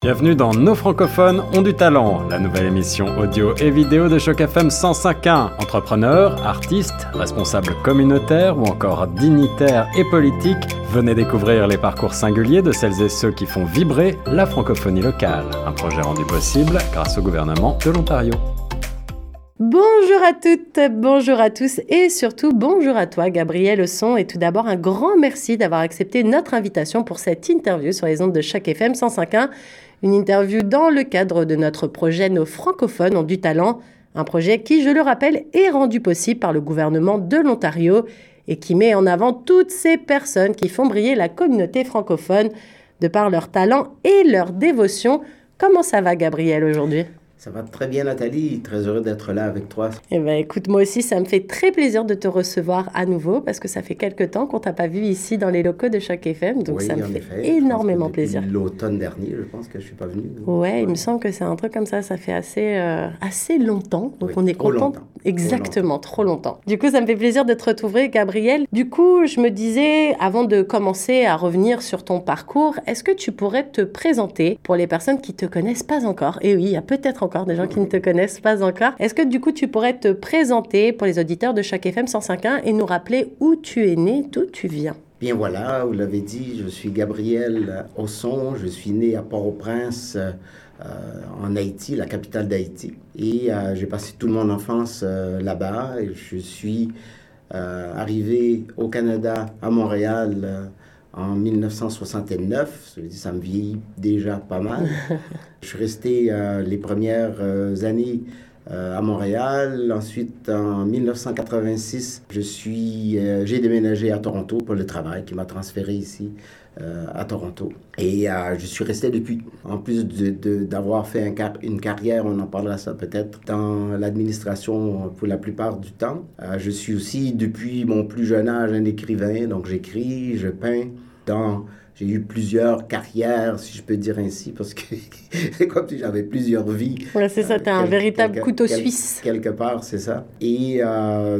Bienvenue dans Nos francophones ont du talent, la nouvelle émission audio et vidéo de Choc FM 105.1. Entrepreneurs, artistes, responsables communautaires ou encore dignitaires et politiques, venez découvrir les parcours singuliers de celles et ceux qui font vibrer la francophonie locale. Un projet rendu possible grâce au gouvernement de l'Ontario. Bonjour à toutes, bonjour à tous et surtout bonjour à toi Gabriel Son et tout d'abord un grand merci d'avoir accepté notre invitation pour cette interview sur les ondes de chaque FM 105.1 une interview dans le cadre de notre projet Nos francophones ont du talent, un projet qui, je le rappelle, est rendu possible par le gouvernement de l'Ontario et qui met en avant toutes ces personnes qui font briller la communauté francophone de par leur talent et leur dévotion. Comment ça va, Gabriel, aujourd'hui? Ça va très bien, Nathalie. Très heureux d'être là avec toi. Eh bien, écoute, moi aussi, ça me fait très plaisir de te recevoir à nouveau parce que ça fait quelques temps qu'on t'a pas vu ici dans les locaux de Choc FM. Donc, ça me fait énormément plaisir. L'automne dernier, je pense que je suis pas venu. Ouais, il me semble que c'est un truc comme ça. Ça fait assez, euh, assez longtemps. Donc, on est content. Exactement, trop longtemps. Du coup, ça me fait plaisir de te retrouver, Gabriel. Du coup, je me disais, avant de commencer à revenir sur ton parcours, est-ce que tu pourrais te présenter pour les personnes qui te connaissent pas encore? Et oui, il y a peut-être encore des gens qui ne te connaissent pas encore. Est-ce que du coup, tu pourrais te présenter pour les auditeurs de chaque FM 105.1 et nous rappeler où tu es né, d'où tu viens? Bien voilà, vous l'avez dit, je suis Gabriel Osson, je suis né à Port-au-Prince. Euh, en Haïti, la capitale d'Haïti. Et euh, j'ai passé toute mon enfance euh, là-bas. Et je suis arrivé au Canada, à Montréal, en 1969. Ça me vieillit déjà pas mal. je suis resté les premières années à Montréal. Ensuite, en 1986, je suis, j'ai déménagé à Toronto pour le travail qui m'a transféré ici euh, à Toronto. Et euh, je suis resté depuis. En plus d'avoir de, fait un une carrière, on en parlera ça peut-être, dans l'administration pour la plupart du temps. Euh, je suis aussi, depuis mon plus jeune âge, un écrivain. Donc j'écris, je peins. J'ai eu plusieurs carrières, si je peux dire ainsi, parce que c'est comme si j'avais plusieurs vies. Ouais, c'est ça, tu un véritable couteau suisse. Quelque part, c'est ça. Et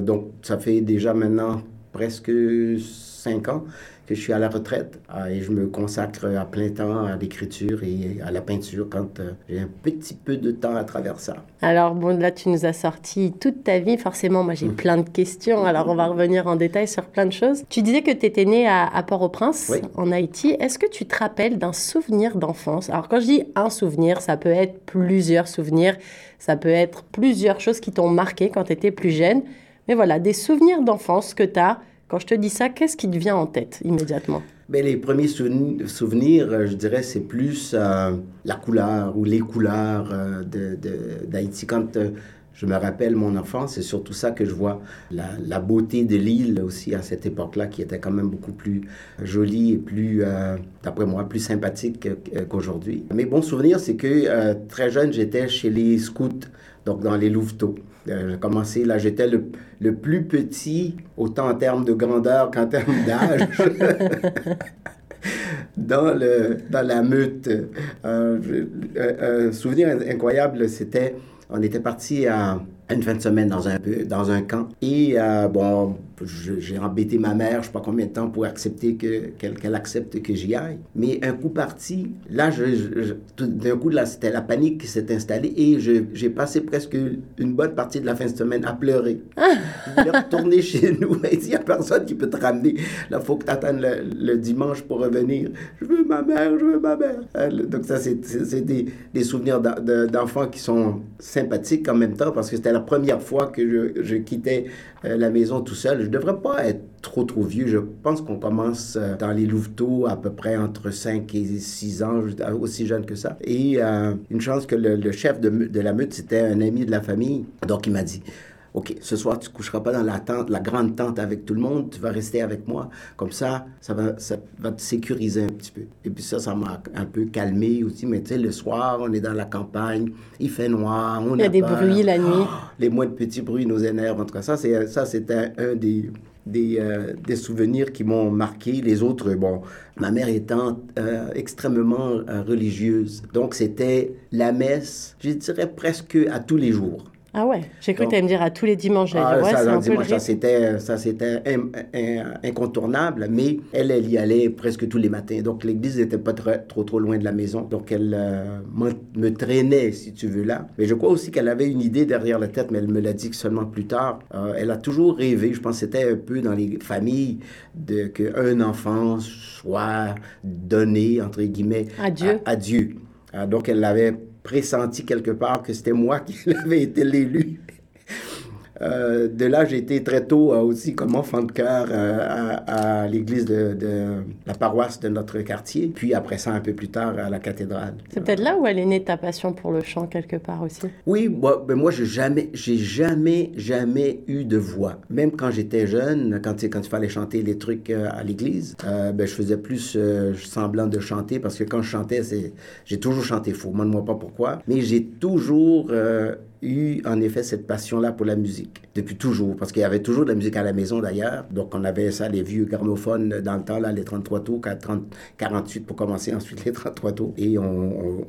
donc, ça fait déjà maintenant presque cinq ans que je suis à la retraite ah, et je me consacre à plein temps à l'écriture et à la peinture quand euh, j'ai un petit peu de temps à travers ça. Alors bon, là tu nous as sorti toute ta vie, forcément moi j'ai mm. plein de questions, alors on va revenir en détail sur plein de choses. Tu disais que tu étais né à, Port-au-Prince, en Haïti. Est-ce que tu te rappelles d'un souvenir d'enfance? Alors quand je dis un souvenir, ça peut être plusieurs souvenirs, ça peut être plusieurs choses qui t'ont marqué quand tu étais plus jeune. Mais voilà, des souvenirs d'enfance que tu as quand je te dis ça, qu'est-ce qui te vient en tête immédiatement? Bien, les premiers souvenirs, euh, je dirais, c'est plus euh, la couleur ou les couleurs euh, d'Haïti. Quand je me rappelle mon enfance, c'est surtout ça que je vois. La, beauté de l'île aussi à cette époque-là, qui était quand même beaucoup plus jolie et plus, d'après moi, plus sympathique qu'aujourd'hui. Mes bons souvenirs, c'est que très jeune, j'étais chez les scouts, donc dans les Louveteaux. Euh, j'ai commencé, là, j'étais le, le, plus petit, autant en termes de grandeur qu'en termes d'âge. dans, dans la meute. Euh, un souvenir incroyable, c'était, on était parti à une fin de semaine dans un, dans un camp. Et euh, bon, j'ai embêté ma mère, je sais pas combien de temps pour accepter que qu'elle accepte que j'y aille. Mais un coup parti, là, je, d'un coup, là, c'était la panique qui s'est installée et j'ai passé presque une bonne partie de la fin de semaine à pleurer. Je voulais retourner chez nous, mais il n'y a personne qui peut te ramener. Là, il faut que tu attendes le, dimanche pour revenir. Je veux ma mère, je veux ma mère. Euh, donc ça, c'est des, des souvenirs d'enfants qui sont sympathiques en même temps parce que c'était la première fois que je, je quittais euh, la maison tout seul. Je devrais pas être trop, trop vieux. Je pense qu'on commence euh, dans les louveteaux à peu près entre 5 et 6 ans, aussi jeune que ça. Et euh, une chance que le, chef de, de la meute, c'était un ami de la famille. Donc, il m'a dit, OK, ce soir, tu ne coucheras pas dans la tente, la grande tente avec tout le monde, tu vas rester avec moi. Comme ça, ça va, ça va te sécuriser un petit peu. Et puis ça, ça m'a un peu calmé aussi. Mais tu sais, le soir, on est dans la campagne, il fait noir, on Il y a des bruits la nuit. les moins de petits bruits nous énervent. En tout cas, ça, c'est, ça, c'était un, des, des, euh, des, souvenirs qui m'ont marqué. Les autres, bon, ma mère étant euh, extrêmement euh, religieuse. Donc, c'était la messe, je dirais presque à tous les jours. Ah ouais, j'ai cru que tu allais me dire à tous les dimanches. Ah, ouais, ça, le dimanche, ça, c'était, ça, c'était incontournable, mais elle, elle y allait presque tous les matins. Donc, l'église n'était pas très- trop, trop loin de la maison. Donc, elle euh, me traînait, si tu veux, là. Mais je crois aussi qu'elle avait une idée derrière la tête, mais elle me l'a dit que seulement plus tard. Euh, elle a toujours rêvé, je pense que c'était un peu dans les familles, de, qu'un enfant soit donné, entre guillemets, À Dieu. à Dieu. Donc, elle l'avait pressenti quelque part que c'était moi qui avait été l'élu. Euh, de là, j'ai été très tôt euh, aussi comme enfant de cœur euh, à, à l'église de, de la paroisse de notre quartier, puis après ça, un peu plus tard, à la cathédrale. C'est peut-être là où elle est née ta passion pour le chant quelque part aussi. Oui, moi, ben moi j'ai jamais, j'ai jamais, jamais eu de voix. Même quand j'étais jeune, quand, quand il fallait chanter les trucs à l'église, ben, je faisais plus semblant de chanter parce que quand je chantais, c'est, j'ai toujours chanté faux. Moi, demande pas pourquoi, mais j'ai toujours eu en effet cette passion-là pour la musique. Depuis toujours, parce qu'il y avait toujours de la musique à la maison d'ailleurs. Donc on avait ça, les vieux gramophones dans le temps, là, les 33 tours, 30, 48 pour commencer, ensuite les 33 tours. Et on,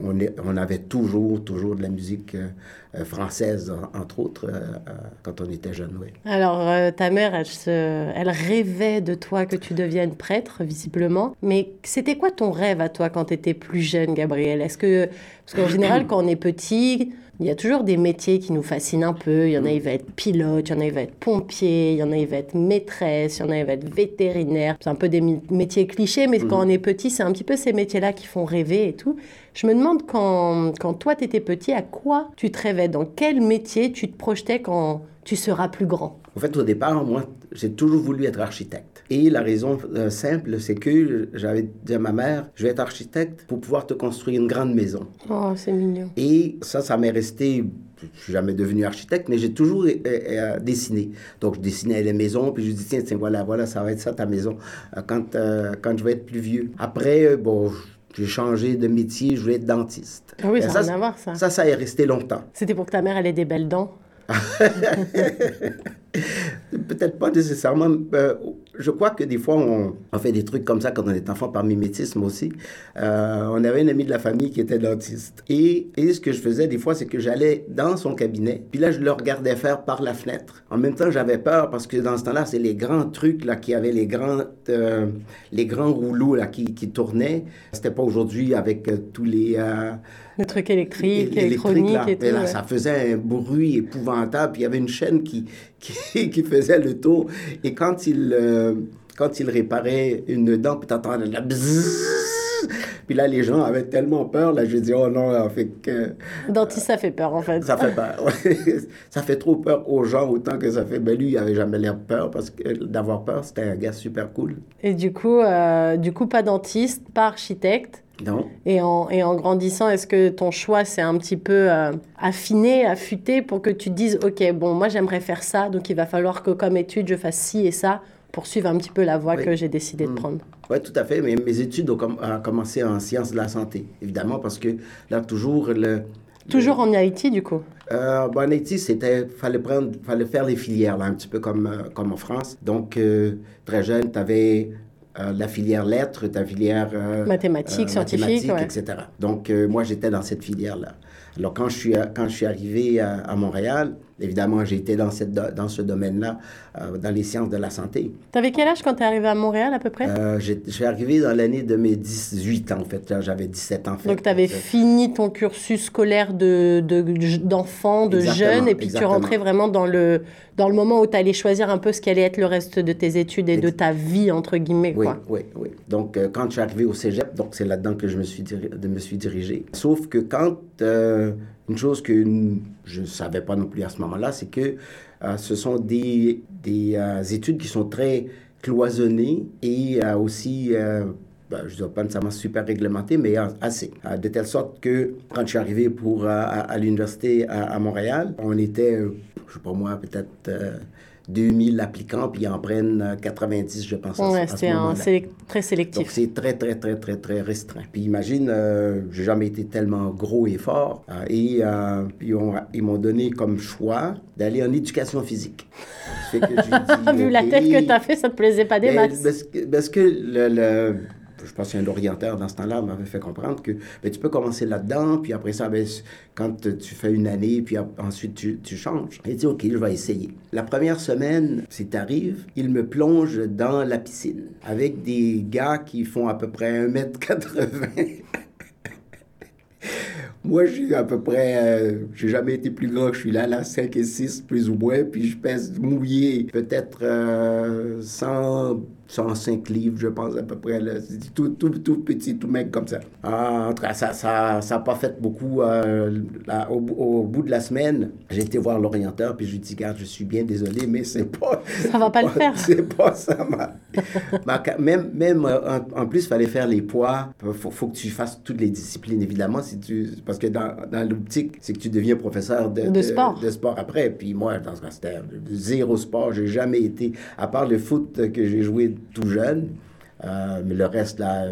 on, avait toujours, toujours de la musique euh, française, en- entre autres, euh, euh, quand on était jeune, oui. Alors, ta mère, elle, se... elle rêvait de toi que tu deviennes prêtre, visiblement. Mais c'était quoi ton rêve à toi quand tu étais plus jeune, Gabriel? Est-ce que. Parce qu'en général, quand on est petit, il y a toujours des métiers qui nous fascinent un peu. Il y en a, il va être pilote, il y en a, il va être pompier, il y en a, il va être maîtresse, il y en a, il va être vétérinaire. C'est un peu des métiers clichés, mais quand on est petit, c'est un petit peu ces métiers-là qui font rêver et tout. Je me demande quand, quand toi, tu étais petit, à quoi tu te rêvais? Dans quel métier tu te projetais quand tu seras plus grand? En fait, au départ, moi, j'ai toujours voulu être architecte. Et la raison euh, simple, c'est que j'avais dit à ma mère, je vais être architecte pour pouvoir te construire une grande maison. Oh, c'est mignon. Et ça, ça m'est resté. Je suis jamais devenu architecte, mais j'ai toujours euh, euh, dessiné. Donc, je dessinais les maisons, puis je dis tiens, tiens, voilà, voilà, ça va être ça ta maison euh, quand, quand je vais être plus vieux. Après, bon, j'ai changé de métier, je voulais être dentiste. Ah oui, ça à voir, ça. Ça, ça est resté longtemps. C'était pour que ta mère, elle ait des belles dents. Peut-être pas nécessairement. euh, je crois que des fois, on, fait des trucs comme ça quand on est enfant par mimétisme aussi. Euh, on avait un ami de la famille qui était dentiste. Et, et ce que je faisais des fois, c'est que j'allais dans son cabinet. Puis là, je le regardais faire par la fenêtre. En même temps, j'avais peur parce que dans ce temps-là, c'est les grands trucs là, qui avaient les grands, euh, les grands rouleaux là, qui, qui tournaient. C'était pas aujourd'hui avec euh, tous les... euh, Le truc électrique, électrique, électronique là. et tout. Mais là, ouais. ça faisait un bruit épouvantable. Puis il y avait une chaîne qui, qui, qui faisait le tour. Et quand il, euh, quand il réparait une dent, puis t'entendais la. Puis là, les gens avaient tellement peur. Là, je dis, oh non, là, fait que... Dentiste, ça fait peur, en fait. Ça fait peur. ouais. ça fait trop peur aux gens autant que ça fait. Ben lui, il avait jamais l'air peur parce que d'avoir peur, c'était un gars super cool. Et du coup, euh, du coup, pas dentiste, pas architecte. Non. Et en, et en grandissant, est-ce que ton choix s'est un petit peu euh, affiné, affûté pour que tu te dises, OK, bon, moi j'aimerais faire ça, donc il va falloir que comme étude, je fasse ci et ça pour suivre un petit peu la voie Oui. que j'ai décidé de Mm. prendre? Oui, tout à fait. Mais mes études ont, com- ont commencé en sciences de la santé, évidemment, parce que là, toujours, le, Toujours en Haïti, du coup? Euh, bon, en Haïti, c'était, fallait prendre, fallait faire les filières, là, un petit peu comme, euh, comme en France. Donc, euh, très jeune, tu avais la filière lettres, ta filière... euh, Mathématiques, scientifiques, mathématiques, ouais. etc. Donc, euh, moi, j'étais dans cette filière-là. Alors, quand je suis, quand je suis arrivé à, à Montréal, évidemment, j'ai été dans, cette, dans ce domaine-là, euh, dans les sciences de la santé. T'avais quel âge quand t'es arrivé à Montréal, à peu près? Euh, j'ai- je suis arrivé dans l'année de mes 18 ans, en fait. J'avais 17 ans, en fait. Donc, tu avais Donc, euh, fini ton cursus scolaire de, de- d'enfant, de, Exactement, jeune, et puis tu rentrais vraiment dans le, dans le moment où tu allais choisir un peu ce qui allait être le reste de tes études et de ta vie, entre guillemets. Oui, Quoi. oui, oui. Donc, euh, quand je suis arrivé au cégep, donc c'est là-dedans que je me suis, diri- de me suis dirigé. Sauf que quand, euh, une chose que je ne savais pas non plus à ce moment-là, c'est que euh, ce sont des, des euh, études qui sont très cloisonnées et euh, aussi, ben, je ne dirais pas nécessairement super réglementées, mais assez. De telle sorte que quand je suis arrivé pour, à, l'université à, à Montréal, on était, je sais pas moi, peut-être... euh, 2000 applicants, puis ils en prennent euh, 90, je pense. à ce- Ouais, à ce très Donc sélectif. c'est très, très, très, très, très restreint. Puis imagine, euh, j'ai jamais été tellement gros et fort. euh, et euh, puis on- ils m'ont donné comme choix d'aller en éducation physique. Fait que dit, Vu la tête que tu as fait, ça te plaisait pas des Ben, maths. Parce que, parce que le, le- je pense qu'un orienteur dans ce temps-là m'avait fait comprendre que ben, tu peux commencer là-dedans, puis après ça, ben, quand tu fais une année, puis ensuite tu, tu changes. Il dit, OK, je vais essayer. La première semaine, c'est arrive, il me plonge dans la piscine avec des gars qui font à peu près 1m80. Moi, j'ai à peu près, euh, j'ai jamais été plus grand. Je suis là, là, 5 et 6, plus ou moins. Puis je pèse mouillé, peut-être euh, 100, 105 livres, je pense, à peu près. Là. Tout, tout, tout petit, tout mec comme ça. Ah, en tout cas, ça n'a ça, ça pas fait beaucoup. Euh, au, bout de la semaine, j'ai été voir l'orienteur, puis je lui ai dit, regarde, je suis bien désolé, mais c'est pas... Ça va pas, le faire. C'est pas ça, ma... même, même euh, en, plus, il fallait faire les poids. Il faut, faut, que tu fasses toutes les disciplines, évidemment, si tu... parce que dans, dans l'optique, c'est que tu deviens professeur de, de, sport. de sport après. Puis moi, dans ce c'était zéro sport. J'ai jamais été, à part le foot que j'ai joué tout jeune. Euh, mais le reste, là,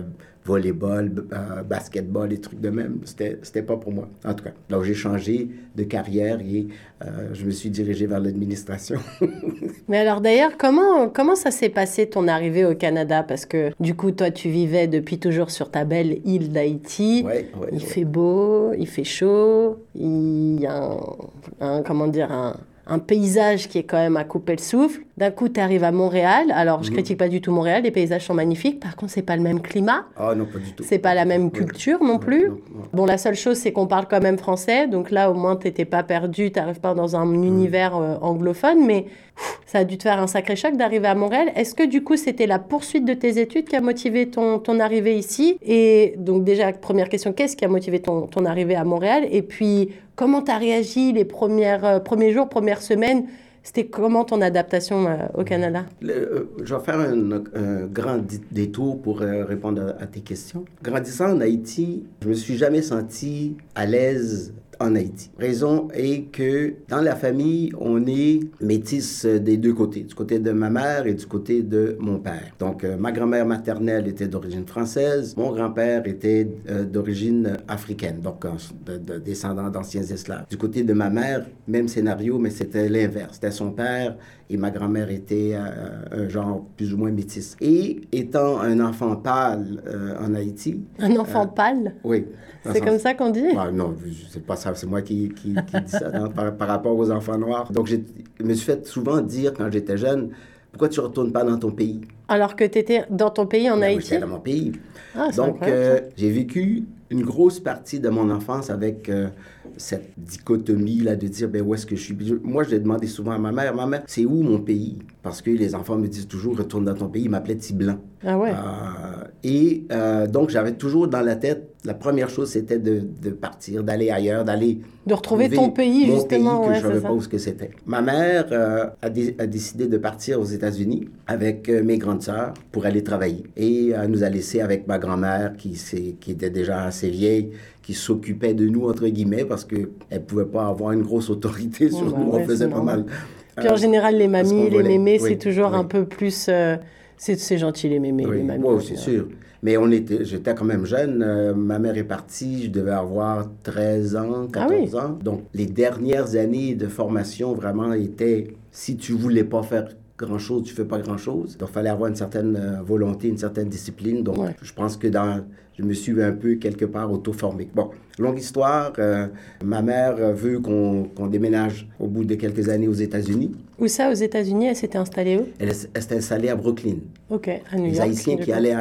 volleyball, euh, basketball, les trucs de même, c'était, c'était pas pour moi, en tout cas. Donc, j'ai changé de carrière et euh, je me suis dirigé vers l'administration. mais alors, d'ailleurs, comment, comment ça s'est passé ton arrivée au Canada? Parce que, du coup, toi, tu vivais depuis toujours sur ta belle île d'Haïti. il fait beau, il fait chaud, il y a un comment dire, un un paysage qui est quand même à couper le souffle. D'un coup, tu arrives à Montréal. Alors, je ne mhm. critique pas du tout Montréal, les paysages sont magnifiques. Par contre, c'est pas le même climat. Ah non, pas du tout. C'est pas la même culture non plus. Bon, la seule chose, c'est qu'on parle quand même français. Donc là, au moins, tu n'étais pas perdu, tu n'arrives pas dans un mhm. univers euh, anglophone. Mais ça a dû te faire un sacré choc d'arriver à Montréal. Est-ce que du coup, c'était la poursuite de tes études qui a motivé ton, ton arrivée ici? Et donc, déjà, première question, qu'est-ce qui a motivé ton, ton arrivée à Montréal? Et puis, Comment tu as réagi les premières, euh, premiers jours, premières semaines C'était comment ton adaptation euh, au Canada? Euh, Je vais faire un, grand détour pour répondre à, tes questions. Grandissant en Haïti, je me suis jamais senti à l'aise en Haïti. Raison est que dans la famille, on est métis des deux côtés, du côté de ma mère et du côté de mon père. Donc, euh, ma grand-mère maternelle était d'origine française, mon grand-père était euh, d'origine africaine, donc de, descendants d'anciens esclaves. Du côté de ma mère, même scénario, mais c'était l'inverse. C'était son père et ma grand-mère était euh, un genre plus ou moins métis. Et étant un enfant pâle en Haïti... Un enfant pâle? Oui. C'est comme ça qu'on dit? Ah, non, c'est pas ça. C'est moi qui, qui, qui dis ça par, rapport aux enfants noirs. Donc, je me suis fait souvent dire quand j'étais jeune, pourquoi tu retournes pas dans ton pays? Alors que tu étais dans ton pays en ben Haïti? J'étais dans mon pays. Ah, Donc, euh, j'ai vécu une grosse partie de mon enfance avec euh, cette dichotomie là de dire ben où est-ce que je suis? Moi je l'ai demandé souvent à ma mère ma mère c'est où mon pays? Parce que les enfants me disent toujours retourne dans ton pays ils m'appelaient Tiblan ah ouais. Euh, et euh, donc j'avais toujours dans la tête la première chose c'était de, de, partir d'aller ailleurs d'aller de retrouver ton pays mon justement pays que je ne savais pas où ce que c'était. Ma mère a, a, décidé de partir aux États-Unis avec mes grandes sœurs pour aller travailler. Et nous a laissé avec ma grand-mère qui qui était déjà assez vieille, qui s'occupait de nous, entre guillemets, parce qu'elle ne pouvait pas avoir une grosse autorité sur bah nous. on faisait pas mal. Puis en euh, général, les mamies, les mémés, c'est toujours un peu plus... Euh, c'est gentil, les mémés, les mamies. Oui, c'est sûr. Mais on était, j'étais quand même jeune. Euh, ma mère est partie, je devais avoir 13 ans, 14 ah ans. Donc, les dernières années de formation vraiment étaient, si tu voulais pas faire grand-chose, tu fais pas grand-chose. Donc, il fallait avoir une certaine volonté, une certaine discipline. Donc, je pense que dans je me suis un peu quelque part auto-formé. Bon, longue histoire. Euh, ma mère veut qu'on déménage au bout de quelques années aux États-Unis. Où ça, aux États-Unis Elle s'était installée où? Elle, s'est installée à Brooklyn. OK, à New York. Les Haïtiens qui allaient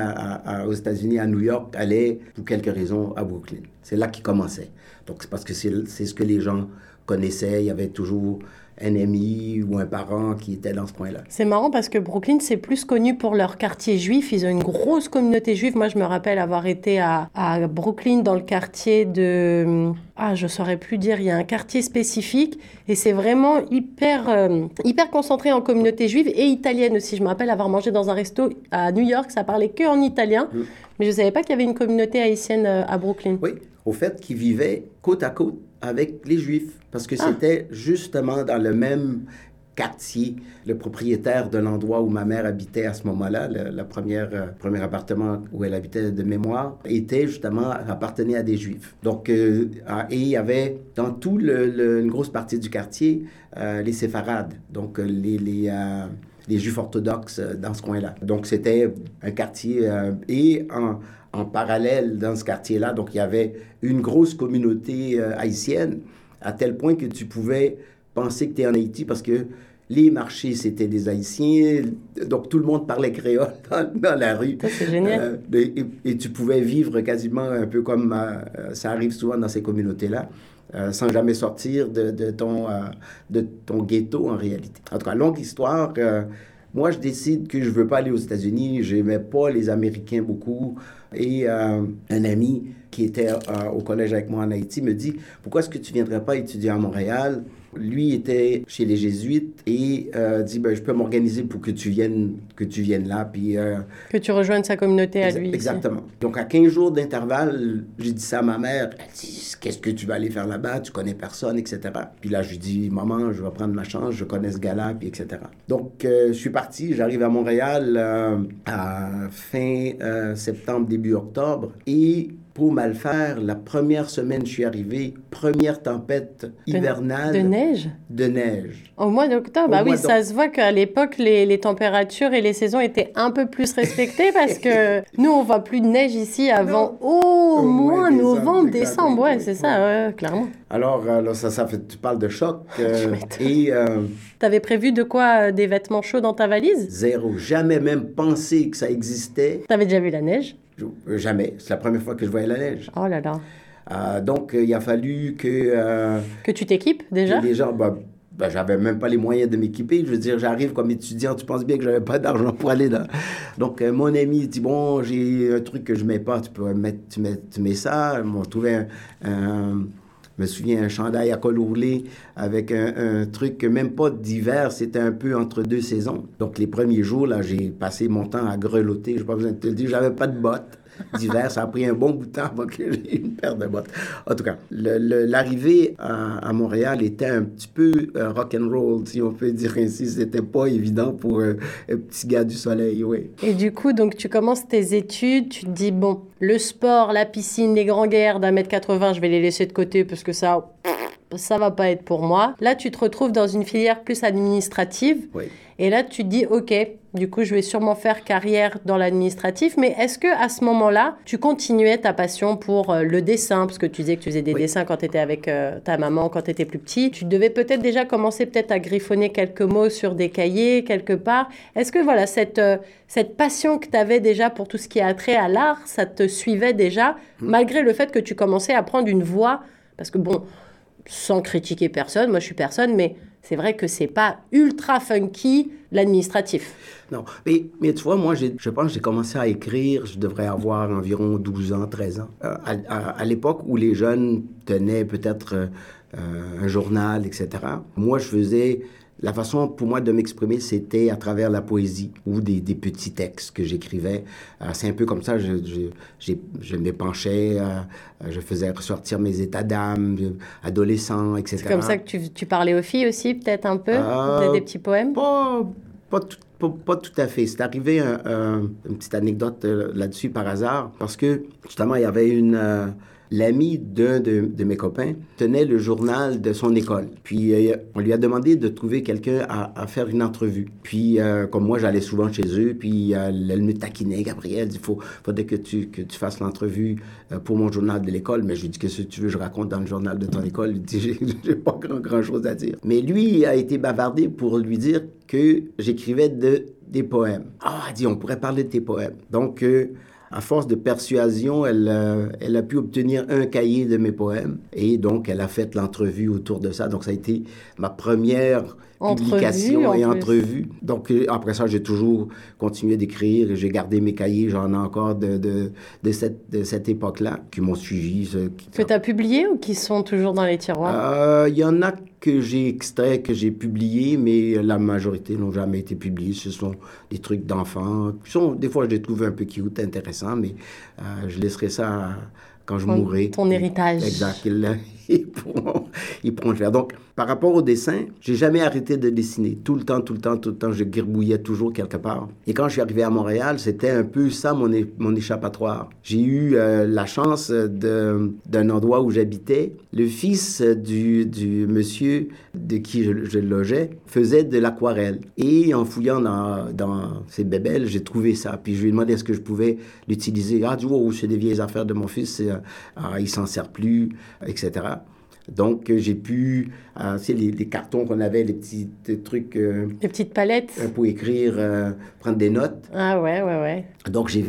aux États-Unis, à New York, allaient pour quelques raisons à Brooklyn. C'est là qu'ils commençaient. Donc, c'est parce que c'est ce que les gens connaissaient. Il y avait toujours un ami ou un parent qui était dans ce coin-là. C'est marrant parce que Brooklyn, c'est plus connu pour leur quartier juif. Ils ont une grosse communauté juive. Moi, je me rappelle avoir été à, à Brooklyn dans le quartier de... Ah, je saurais plus dire. Il y a un quartier spécifique et c'est vraiment hyper, euh, hyper concentré en communauté juive et italienne aussi. Je me rappelle avoir mangé dans un resto à New York. Ça parlait que en italien. Mm. Mais je ne savais pas qu'il y avait une communauté haïtienne euh, à Brooklyn. Oui, au fait qu'ils vivaient côte à côte avec les Juifs, parce que ah. c'était justement dans le même quartier. Le propriétaire de l'endroit où ma mère habitait à ce moment-là, le première, euh, premier appartement où elle habitait de mémoire, était justement appartenait à des Juifs. Donc, euh, et il y avait dans tout le, une grosse partie du quartier euh, les séfarades, donc les, les des juifs orthodoxes dans ce coin-là. Donc c'était un quartier et en, en, parallèle dans ce quartier-là, donc il y avait une grosse communauté haïtienne à tel point que tu pouvais penser que tu es en Haïti parce que les marchés, c'était des Haïtiens. Donc, tout le monde parlait créole dans, la rue. C'est génial. Euh, et, tu pouvais vivre quasiment un peu comme euh, ça arrive souvent dans ces communautés-là, euh, sans jamais sortir de, de ton, de ton ghetto en réalité. En tout cas, longue histoire. Moi, je décide que je veux pas aller aux États-Unis. Je n'aimais pas les Américains beaucoup. Et un ami qui était au collège avec moi en Haïti me dit Pourquoi est-ce que tu viendrais pas étudier à Montréal? Lui était chez les Jésuites et euh, dit ben, je peux m'organiser pour que tu viennes que tu viennes là puis euh, que tu rejoignes sa communauté à lui exactement. Donc à 15 jours d'intervalle j'ai dit ça à ma mère. Elle dit qu'est-ce que tu vas aller faire là-bas? Tu connais personne etc puis là je lui dis maman je vais prendre ma chance je connais ce gars-là puis etc donc euh, je suis parti j'arrive à Montréal à fin septembre début octobre et pour mal faire, la première semaine, je suis arrivé, première tempête hivernale. De, neige? De neige. Au mois d'octobre, bah oui, ça se voit qu'à l'époque, les, les, températures et les saisons étaient un peu plus respectées parce que nous, on voit plus de neige ici avant au, moins novembre, décembre. Ouais, c'est ça, clairement. Alors, alors ça, ça fait, tu parles de choc. Euh, et. Euh, T'avais prévu de quoi euh, Des vêtements chauds dans ta valise? Zéro. Jamais même pensé que ça existait. T'avais déjà vu la neige? euh, jamais. C'est la première fois que je voyais la neige. Oh là là. Euh, donc, il a fallu que... Euh, que tu t'équipes déjà? Déjà, bah, bah, j'avais même pas les moyens de m'équiper. Je veux dire, j'arrive comme étudiant, tu penses bien que j'avais pas d'argent pour aller là. Donc, mon ami dit, bon, j'ai un truc que je mets pas, tu peux mettre, tu mets, tu mets ça. On trouvait un je me souviens, un chandail à col ourlé avec un, truc même pas d'hiver, c'était un peu entre deux saisons. Donc, les premiers jours, là, j'ai passé mon temps à grelotter. Je pas besoin de te le dire, j'avais pas de bottes d'hiver. Ça a pris un bon bout de temps avant que j'ai une paire de bottes. En tout cas, l'arrivée à, Montréal était un petit peu euh, rock and roll, si on peut dire ainsi. C'était pas évident pour un petit gars du soleil, oui. Et du coup, donc tu commences tes études, tu te dis bon, le sport, la piscine, les grands guerres d'un mètre 80, je vais les laisser de côté parce que ça ça va pas être pour moi. Là, tu te retrouves dans une filière plus administrative. Oui. Et là, tu te dis, OK, du coup, je vais sûrement faire carrière dans l'administratif. Mais est-ce que à ce moment-là, tu continuais ta passion pour euh, le dessin? Parce que tu disais que tu faisais des dessins quand tu étais avec euh, ta maman, quand tu étais plus petit. Tu devais peut-être déjà commencer peut-être à griffonner quelques mots sur des cahiers, quelque part. Est-ce que voilà, cette, euh, cette passion que tu avais déjà pour tout ce qui a trait à l'art, ça te suivait déjà, mmh. malgré le fait que tu commençais à prendre une voix Parce que bon sans critiquer personne, moi je suis personne, mais c'est vrai que c'est pas ultra funky l'administratif. Non, mais, mais tu vois, moi, je pense que j'ai commencé à écrire, je devrais avoir environ 12 ans, 13 ans. Euh, à, l'époque où les jeunes tenaient peut-être euh, un journal, etc., moi, je faisais la façon pour moi de m'exprimer, c'était à travers la poésie ou des, des petits textes que j'écrivais. Euh, c'est un peu comme ça, je, je, je m'épanchais, euh, je faisais ressortir mes états d'âme, adolescent, etc. C'est comme ça que tu, tu, parlais aux filles aussi, peut-être un peu? Euh, des, petits poèmes? Pas, pas, tout, pas, tout à fait. C'est arrivé une petite anecdote là-dessus par hasard, parce que justement, il y avait une l'ami d'un de, mes copains tenait le journal de son école. Puis euh, on lui a demandé de trouver quelqu'un à, faire une entrevue. Puis euh, comme moi, j'allais souvent chez eux, puis euh, elle me taquinait, Gabriel, il faut, faudrait que tu, que tu fasses l'entrevue pour mon journal de l'école. Mais je lui dis, que si tu veux, je raconte dans le journal de ton école? Il dit, j'ai pas grand, grand chose à dire. Mais lui a été bavardé pour lui dire que j'écrivais de, des poèmes. Ah, dit, on pourrait parler de tes poèmes. Donc, à force de persuasion, elle, euh, elle a pu obtenir un cahier de mes poèmes et donc elle a fait l'entrevue autour de ça. Donc ça a été ma première publication et entrevue. Donc euh, après ça, j'ai toujours continué d'écrire j'ai gardé mes cahiers. J'en ai encore de, de, de cette, de cette époque-là qui m'ont suivi. que tu as publié ou qui sont toujours dans les tiroirs? Euh, il y en a que j'ai extrait, que j'ai publié, mais la majorité n'ont jamais été publiés. Ce sont des trucs d'enfants. des fois, je les trouve un peu cute, intéressants, mais euh, je laisserai ça quand je mourrai. Ton héritage. Exact. Ils, pourront, le faire. Donc, par rapport au dessin, j'ai jamais arrêté de dessiner. Tout le temps, tout le temps, tout le temps, je gribouillais toujours quelque part. Et quand je suis arrivé à Montréal, c'était un peu ça mon, mon échappatoire. J'ai eu euh, la chance d'un endroit où j'habitais. Le fils du, monsieur de qui je, logeais faisait de l'aquarelle. Et en fouillant dans, dans ses bébelles, j'ai trouvé ça. Puis je lui ai demandé est-ce que je pouvais l'utiliser. Ah, du coup, c'est des vieilles affaires de mon fils, ah, il s'en sert plus, etc. Donc, euh, j'ai pu, euh, les, les, cartons qu'on avait, les petits trucs. les petites palettes. pour écrire, prendre des notes. Ah ouais, ouais, ouais. Donc, je,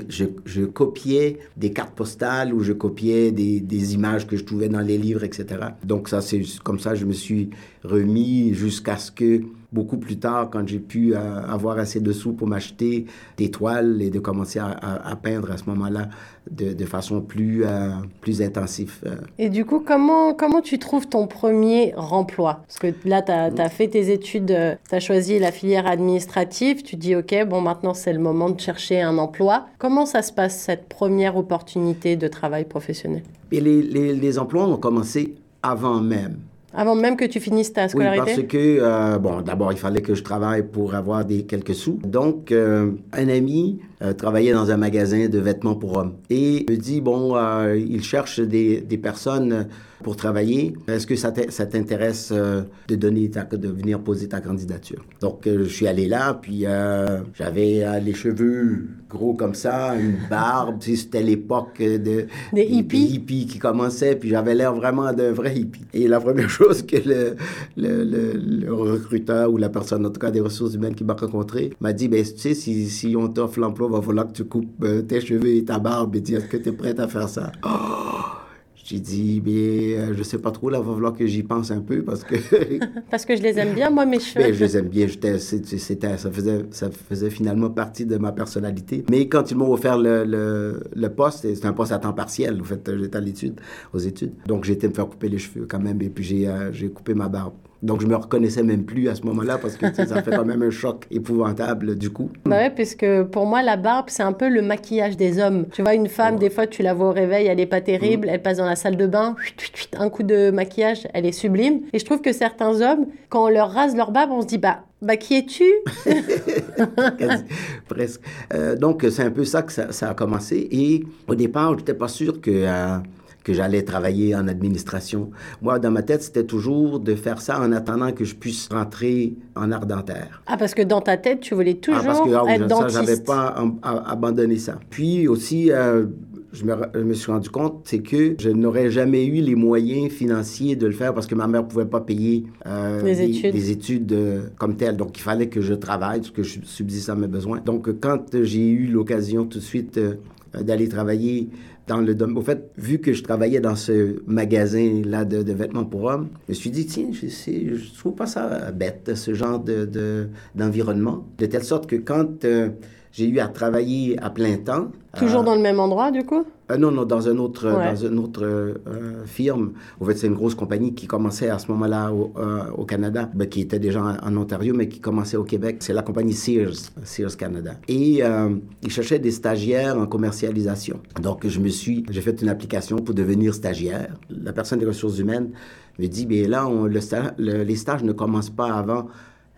je, copiais des cartes postales ou je copiais des, des, images que je trouvais dans les livres, etc. Donc, ça, c'est comme ça, je me suis remis jusqu'à ce que beaucoup plus tard, quand j'ai pu euh, avoir assez de sous pour m'acheter des toiles et de commencer à, peindre à ce moment-là de, façon plus, euh, plus intensive. Euh. Et du coup, comment, comment tu trouves ton premier remploi? Parce que là, tu as, fait tes études, tu as choisi la filière administrative, tu dis, OK, bon, maintenant c'est le moment de chercher un emploi. Comment ça se passe, cette première opportunité de travail professionnel? Et les, les, les emplois ont commencé avant même. Avant même que tu finisses ta scolarité? Oui, parce que, euh, bon, d'abord, il fallait que je travaille pour avoir des quelques sous. Donc, euh, un ami euh, travaillait dans un magasin de vêtements pour hommes. Et me dit, bon, il cherche des, des personnes pour travailler. Est-ce que ça t'intéresse euh, de donner de venir poser ta candidature? Donc, euh, je suis allé là, puis euh, j'avais les cheveux gros comme ça, une barbe. C'était l'époque de, des hippies. Des hippies? qui commençaient, puis j'avais l'air vraiment d'un vrai hippie. Et la première chose que le, le, le, recruteur ou la personne, en tout cas des ressources humaines qui m'a rencontré, m'a dit, ben, tu sais, si, si on t'offre l'emploi, il va falloir que tu coupes tes cheveux et ta barbe et dire que tu es prête à faire ça. Oh! J'ai dit, mais euh, je sais pas trop, là, va falloir que j'y pense un peu parce que. parce que je les aime bien, moi, mes cheveux. Ben, je les aime bien. C'était, c'était, ça, faisait, ça faisait finalement partie de ma personnalité. Mais quand ils m'ont offert le, le, le poste, c'était un poste à temps partiel. En fait, j'étais à l'étude, aux études. Donc, j'ai été me faire couper les cheveux quand même. Et puis, j'ai, euh, j'ai coupé ma barbe. Donc, je me reconnaissais même plus à ce moment-là parce que ça fait quand même un choc épouvantable du coup. Bah ouais, puisque pour moi, la barbe, c'est un peu le maquillage des hommes. Tu vois, une femme, des fois, tu la vois au réveil, elle est pas terrible, mm. elle passe dans la salle de bain, un coup de maquillage, elle est sublime. Et je trouve que certains hommes, quand on leur rase leur barbe, on se dit, bah, bah qui es-tu? Presque. Euh, donc, c'est un peu ça que ça, a commencé. Et au départ, je n'étais pas sûr que. Euh, que j'allais travailler en administration. Moi, dans ma tête, c'était toujours de faire ça en attendant que je puisse rentrer en art dentaire. Ah, parce que dans ta tête, tu voulais toujours ah, parce que, ah, être dentiste. j'avais pas abandonné ça. Puis aussi, euh, je me, je me, suis rendu compte, c'est que je n'aurais jamais eu les moyens financiers de le faire parce que ma mère ne pouvait pas payer euh, les, études, les études euh, comme telles. Donc, il fallait que je travaille, que je subsiste à mes besoins. Donc, quand j'ai eu l'occasion tout de suite d'aller travailler dans le Au fait, vu que je travaillais dans ce magasin-là de, vêtements pour hommes, je me suis dit, tiens, je, je trouve pas ça bête, ce genre de, d'environnement. De, telle sorte que quand euh, j'ai eu à travailler à plein temps. Toujours dans le même endroit, du coup? Euh, non, non, dans un autre, dans une autre euh, firme. En fait, c'est une grosse compagnie qui commençait à ce moment-là au, au Canada, ben, qui était déjà en, Ontario, mais qui commençait au Québec. C'est la compagnie Sears, Sears Canada. Et ils cherchaient des stagiaires en commercialisation. Donc, je me suis, j'ai fait une application pour devenir stagiaire. La personne des ressources humaines me dit, bien là, on, le, les stages ne commencent pas avant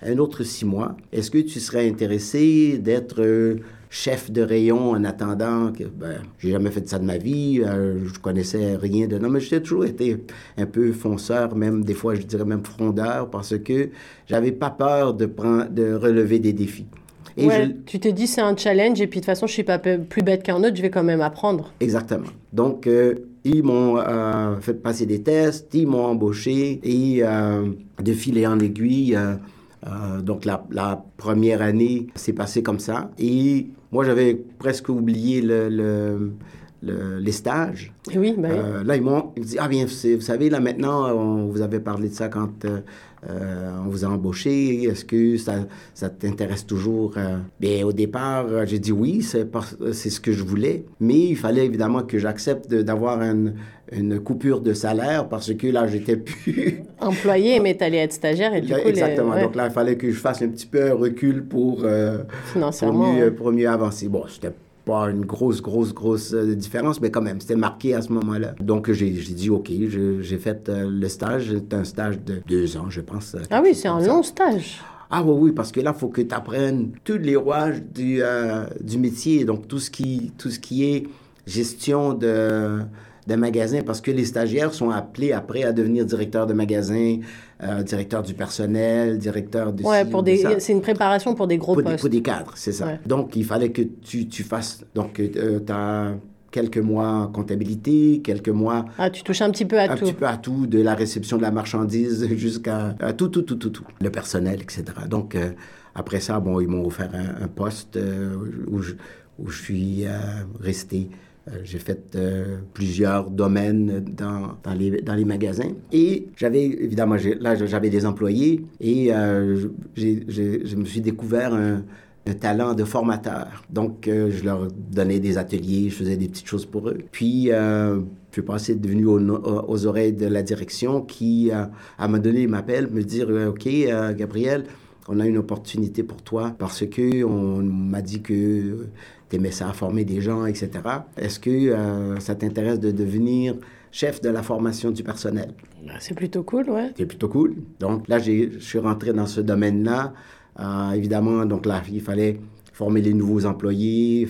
un autre six mois. Est-ce que tu serais intéressé d'être euh, chef de rayon en attendant que ben j'ai jamais fait ça de ma vie euh, je connaissais rien de non mais j'ai toujours été un peu fonceur même des fois je dirais même frondeur parce que j'avais pas peur de prendre de relever des défis. Et ouais, tu te dis c'est un challenge et puis de toute façon je suis pas plus bête qu'un autre je vais quand même apprendre. Exactement. Donc euh, ils m'ont fait passer des tests ils m'ont embauché et de fil en aiguille euh, donc la, la, première année s'est passée comme ça. Et moi, j'avais presque oublié le, le, les stages. Oui, ben euh, là, ils m'ont dit, ah bien, vous savez, là maintenant, on vous avait parlé de ça quand euh, euh, on vous a embauché, est-ce que ça, ça t'intéresse toujours? Bien, au départ, j'ai dit oui, c'est, c'est ce que je voulais, mais il fallait évidemment que j'accepte d'avoir une, une coupure de salaire parce que là, j'étais plus... Employé, mais tu allais être stagiaire et du coup... Exactement. Donc là, il fallait que je fasse un petit peu un recul pour, pour, mieux, pour mieux avancer. Bon, c'était pas une grosse, grosse, grosse euh, différence, mais quand même, c'était marqué à ce moment-là. Donc, j'ai dit, OK, j'ai fait euh, le stage. C'était un stage de deux ans, je pense. Ah oui, c'est un long stage. Ah oui, oui, parce que là, il faut que tu apprennes tous les rouages du, du métier, donc tout ce qui, tout ce qui est gestion de de magasin parce que les stagiaires sont appelés après à devenir directeur de magasin, euh, directeur du personnel, directeur de... Ouais, pour des, c'est une préparation pour des gros pour postes. Des, pour des cadres, c'est ça. Donc, il fallait que tu, tu fasses... Donc, euh, tu as quelques mois en comptabilité, quelques mois... Ah, tu touches un petit peu à tout. Un petit peu à tout, de la réception de la marchandise jusqu'à tout, tout, tout, tout, tout. Le personnel, etc. Donc, euh, après ça, bon, ils m'ont offert un, poste où, je, où je suis resté euh, j'ai fait euh, plusieurs domaines dans, dans, les, dans les magasins. Et j'avais, évidemment, là, j'avais des employés et euh, je me suis découvert un, talent de formateur. Donc, je leur donnais des ateliers, je faisais des petites choses pour eux. Puis, je suis passé devenu aux, aux, oreilles de la direction qui, a un moment donné, m'appelle, me dire, OK, Gabriel, on a une opportunité pour toi parce que on m'a dit que aimais ça former des gens, etc. Est-ce que euh, ça t'intéresse de devenir chef de la formation du personnel? Ben, c'est plutôt cool, ouais. C'est plutôt cool. Donc là, je suis rentré dans ce domaine-là. Euh, évidemment, donc là, il fallait former les nouveaux employés,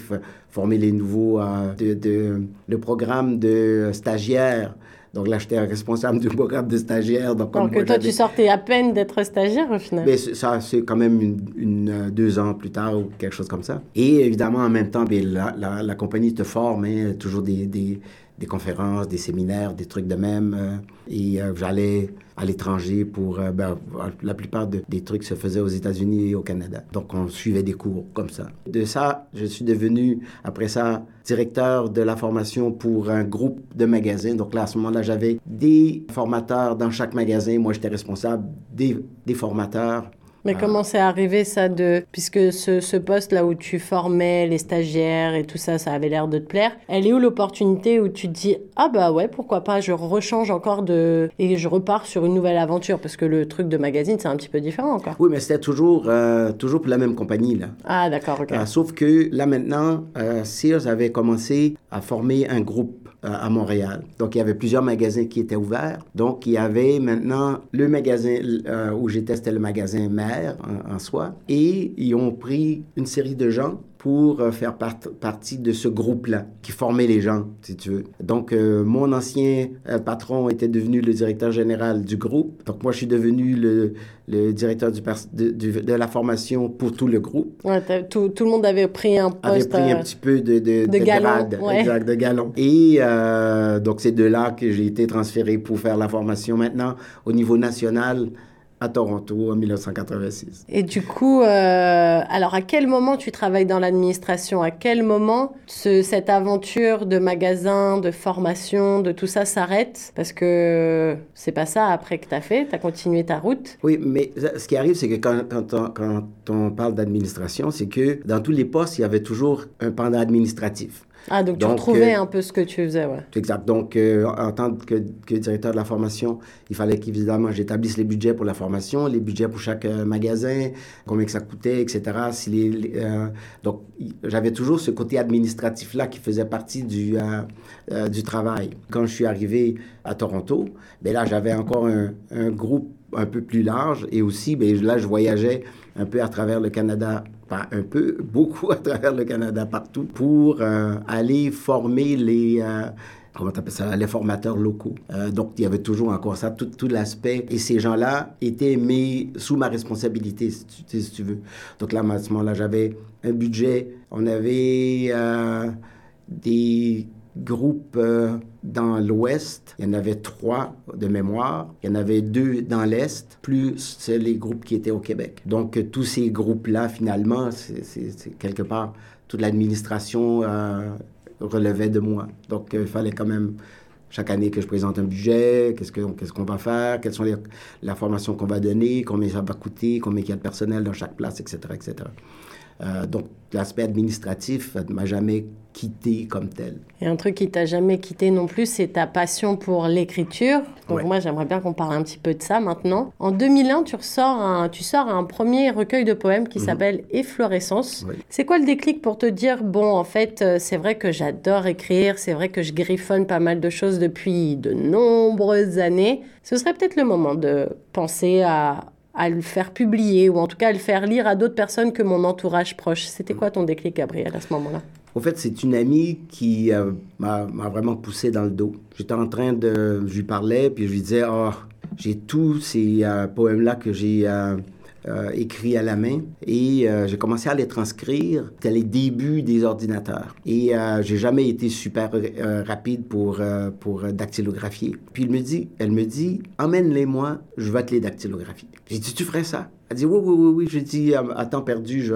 former les nouveaux... Euh, de, le programme de stagiaires donc là, j'étais responsable du programme de stagiaire. Donc, que toi, tu sortais à peine d'être stagiaire au final. Mais ça, c'est quand même une, euh, deux ans plus tard ou quelque chose comme ça. Et évidemment, en même temps, bien, la, la, compagnie te forme, hein, toujours des, des, des conférences, des séminaires, des trucs de même. Euh, et euh, j'allais à l'étranger pour... Euh, ben, la plupart des trucs se faisaient aux États-Unis et au Canada. Donc, on suivait des cours comme ça. De ça, je suis devenu, après ça, directeur de la formation pour un groupe de magasins. Donc là, à ce moment-là, j'avais des formateurs dans chaque magasin. Moi, j'étais responsable des, des formateurs mais ah. comment c'est arrivé ça de... Puisque ce, ce poste là où tu formais les stagiaires et tout ça, ça avait l'air de te plaire. Elle est où l'opportunité où tu te dis ah bah ouais pourquoi pas je rechange encore de et je repars sur une nouvelle aventure parce que le truc de magazine c'est un petit peu différent encore. Oui mais c'était toujours euh, toujours pour la même compagnie là. Ah d'accord ok. Euh, sauf que là maintenant euh, Sears avait commencé à former un groupe à Montréal. Donc, il y avait plusieurs magasins qui étaient ouverts. Donc, il y avait maintenant le magasin euh, où j'étais, c'était le magasin mère en, en, soi. Et ils ont pris une série de gens pour euh, faire partie de ce groupe-là qui formait les gens, si tu veux. Donc, euh, mon ancien euh, patron était devenu le directeur général du groupe. Donc, moi, je suis devenu le, le directeur du, de, de, la formation pour tout le groupe. Ouais, tout, tout, le monde avait pris un poste... Avait pris un petit peu de, de, de, galon, exact, de galon. Et donc, c'est de là que j'ai été transféré pour faire la formation maintenant au niveau national à Toronto en 1986. Et du coup, euh, alors à quel moment tu travailles dans l'administration? À quel moment cette aventure de magasin, de formation, de tout ça s'arrête? Parce que c'est pas ça après que tu as fait, tu as continué ta route. Oui, mais ce qui arrive, c'est que quand, quand, on, quand on parle d'administration, c'est que dans tous les postes, il y avait toujours un pendant administratif. Ah, donc, tu retrouvais euh, un peu ce que tu faisais, ouais. Exact. Donc, euh, en tant que, que, directeur de la formation, il fallait qu'évidemment, j'établisse les budgets pour la formation, les budgets pour chaque euh, magasin, combien que ça coûtait, etc. Si les, donc, j'avais toujours ce côté administratif-là qui faisait partie du, du travail. Quand je suis arrivé à Toronto, ben là, j'avais encore un, un, groupe un peu plus large et aussi, ben, là, je voyageais un peu à travers le Canada pas un peu, beaucoup à travers le Canada, partout, pour euh, aller former les... Euh, comment ça, les formateurs locaux. Euh, donc, il y avait toujours encore ça, tout, l'aspect. Et ces gens-là étaient mis sous ma responsabilité, si tu, si tu veux. Donc là, à ce moment-là, j'avais un budget. On avait des groupes dans l'Ouest. Il y en avait trois de mémoire. Il y en avait deux dans l'Est, plus les groupes qui étaient au Québec. Donc, euh, tous ces groupes-là, finalement, c'est quelque part, toute l'administration euh, relevait de moi. Donc, il fallait quand même chaque année que je présente un budget, qu'est-ce qu'on qu'est-ce qu'on va faire, quelles sont les, la formation qu'on va donner, combien ça va coûter, combien il y a de personnel dans chaque place, etc., etc. donc, l'aspect administratif ne m'a jamais quitté comme tel. Et un truc qui t'a jamais quitté non plus, c'est ta passion pour l'écriture. Donc moi, j'aimerais bien qu'on parle un petit peu de ça maintenant. En 2001, tu, ressors un, tu sors un premier recueil de poèmes qui mhm. s'appelle Efflorescence. C'est quoi le déclic pour te dire, bon, en fait, euh, c'est vrai que j'adore écrire, c'est vrai que je griffonne pas mal de choses depuis de nombreuses années. Ce serait peut-être le moment de penser à à le faire publier ou en tout cas à le faire lire à d'autres personnes que mon entourage proche. C'était quoi ton déclic, Gabriel, à ce moment-là? En fait, c'est une amie qui euh, m'a vraiment poussé dans le dos. J'étais en train de... Je lui parlais, puis je lui disais, oh, j'ai tous ces euh, poèmes-là que j'ai... Euh, euh, écrit à la main et euh, j'ai commencé à les transcrire. C'était les débuts des ordinateurs. Et euh, j'ai jamais été super rapide pour, pour dactylographier. Puis elle me dit, elle me dit, emmène-les-moi, je vais te les dactylographier. J'ai dit, tu ferais ça? Elle dit, oui, oui, oui, oui. J'ai dit, à, temps perdu, je,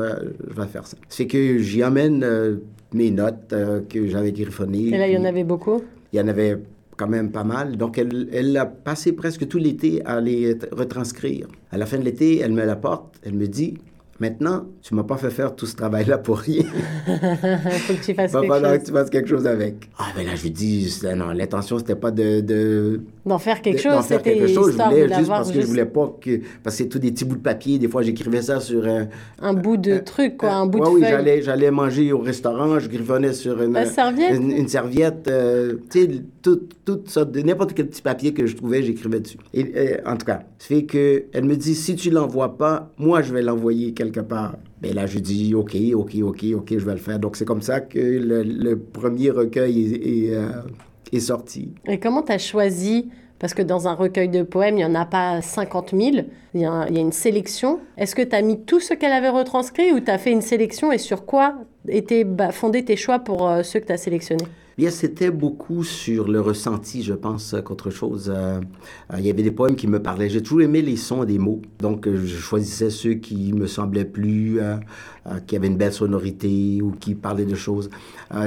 je vais faire ça. C'est que j'y emmène mes notes que j'avais griffonnées. Et là, il y en avait beaucoup? Il y en avait quand même pas mal. Donc, elle, elle a passé presque tout l'été à les retranscrire. À la fin de l'été, elle me l'apporte, elle me dit Maintenant, tu m'as pas fait faire tout ce travail-là pour rien. Faut que tu fasses quelque chose. que tu fasses quelque chose avec. Ah, ben là, je lui dis, non, l'intention, c'était pas de... de d'en faire quelque chose, c'était quelque chose. Je voulais juste parce que je voulais pas que... Parce que c'est tout des petits bouts de papier. Des fois, j'écrivais ça sur un... Un bout de truc, quoi, un bout de Oui, j'allais, j'allais manger au restaurant, je griffonnais sur une... serviette? Une, serviette, euh, tu sais, toute, toute sorte de... N'importe quel petit papier que je trouvais, j'écrivais dessus. Euh, en tout cas, ça fait que... Elle me dit, si tu l'envoies pas, moi, je vais l'envoyer quelque part. Mais là, je dis, OK, OK, OK, OK, je vais le faire. Donc, c'est comme ça que le, premier recueil est, euh, est, sorti. Et comment tu as choisi? Parce que dans un recueil de poèmes, il n'y en a pas 50 000, il y a, il y a une sélection. Est-ce que tu as mis tout ce qu'elle avait retranscrit ou tu as fait une sélection et sur quoi étaient bah, fondés tes choix pour euh, ceux que tu as sélectionnés? Bien, c'était beaucoup sur le ressenti, je pense, qu'autre chose. Euh, euh, il y avait des poèmes qui me parlaient. J'ai toujours aimé les sons des mots. Donc, euh, je choisissais ceux qui me semblaient plus, qui avaient une belle sonorité ou qui parlaient de choses.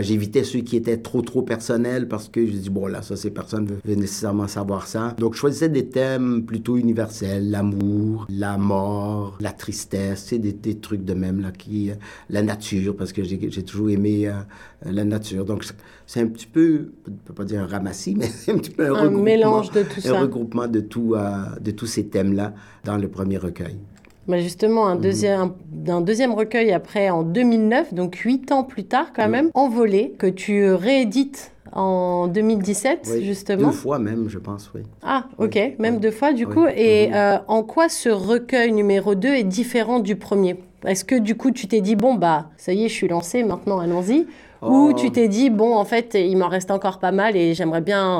J'évitais ceux qui étaient trop, trop personnels parce que je dis, bon, là, ça, ces personnes veulent nécessairement savoir ça. Donc, je choisissais des thèmes plutôt universels. L'amour, la mort, la tristesse, c'est des, des, trucs de même, là, qui, la nature, parce que j'ai toujours aimé la nature. Donc, c'est un petit peu, on ne peut pas dire un ramassis, mais c'est un petit peu un, un mélange de tout ça. Un regroupement de, tout, euh, de tous ces thèmes-là dans le premier recueil. Justement, un mhm. deuxième, un deuxième recueil après, en 2009, donc huit ans plus tard quand même, Envolé, que tu réédites en 2017, justement. Deux fois même, je pense, oui. Ah, ok, même deux fois du coup. Et mhm. euh, en quoi ce recueil numéro 2 est différent du premier? Est-ce que du coup tu t'es dit, bon, bah, ça y est, je suis lancé, maintenant allons-y? Ou oh. tu t'es dit, bon, en fait, il m'en reste encore pas mal et j'aimerais bien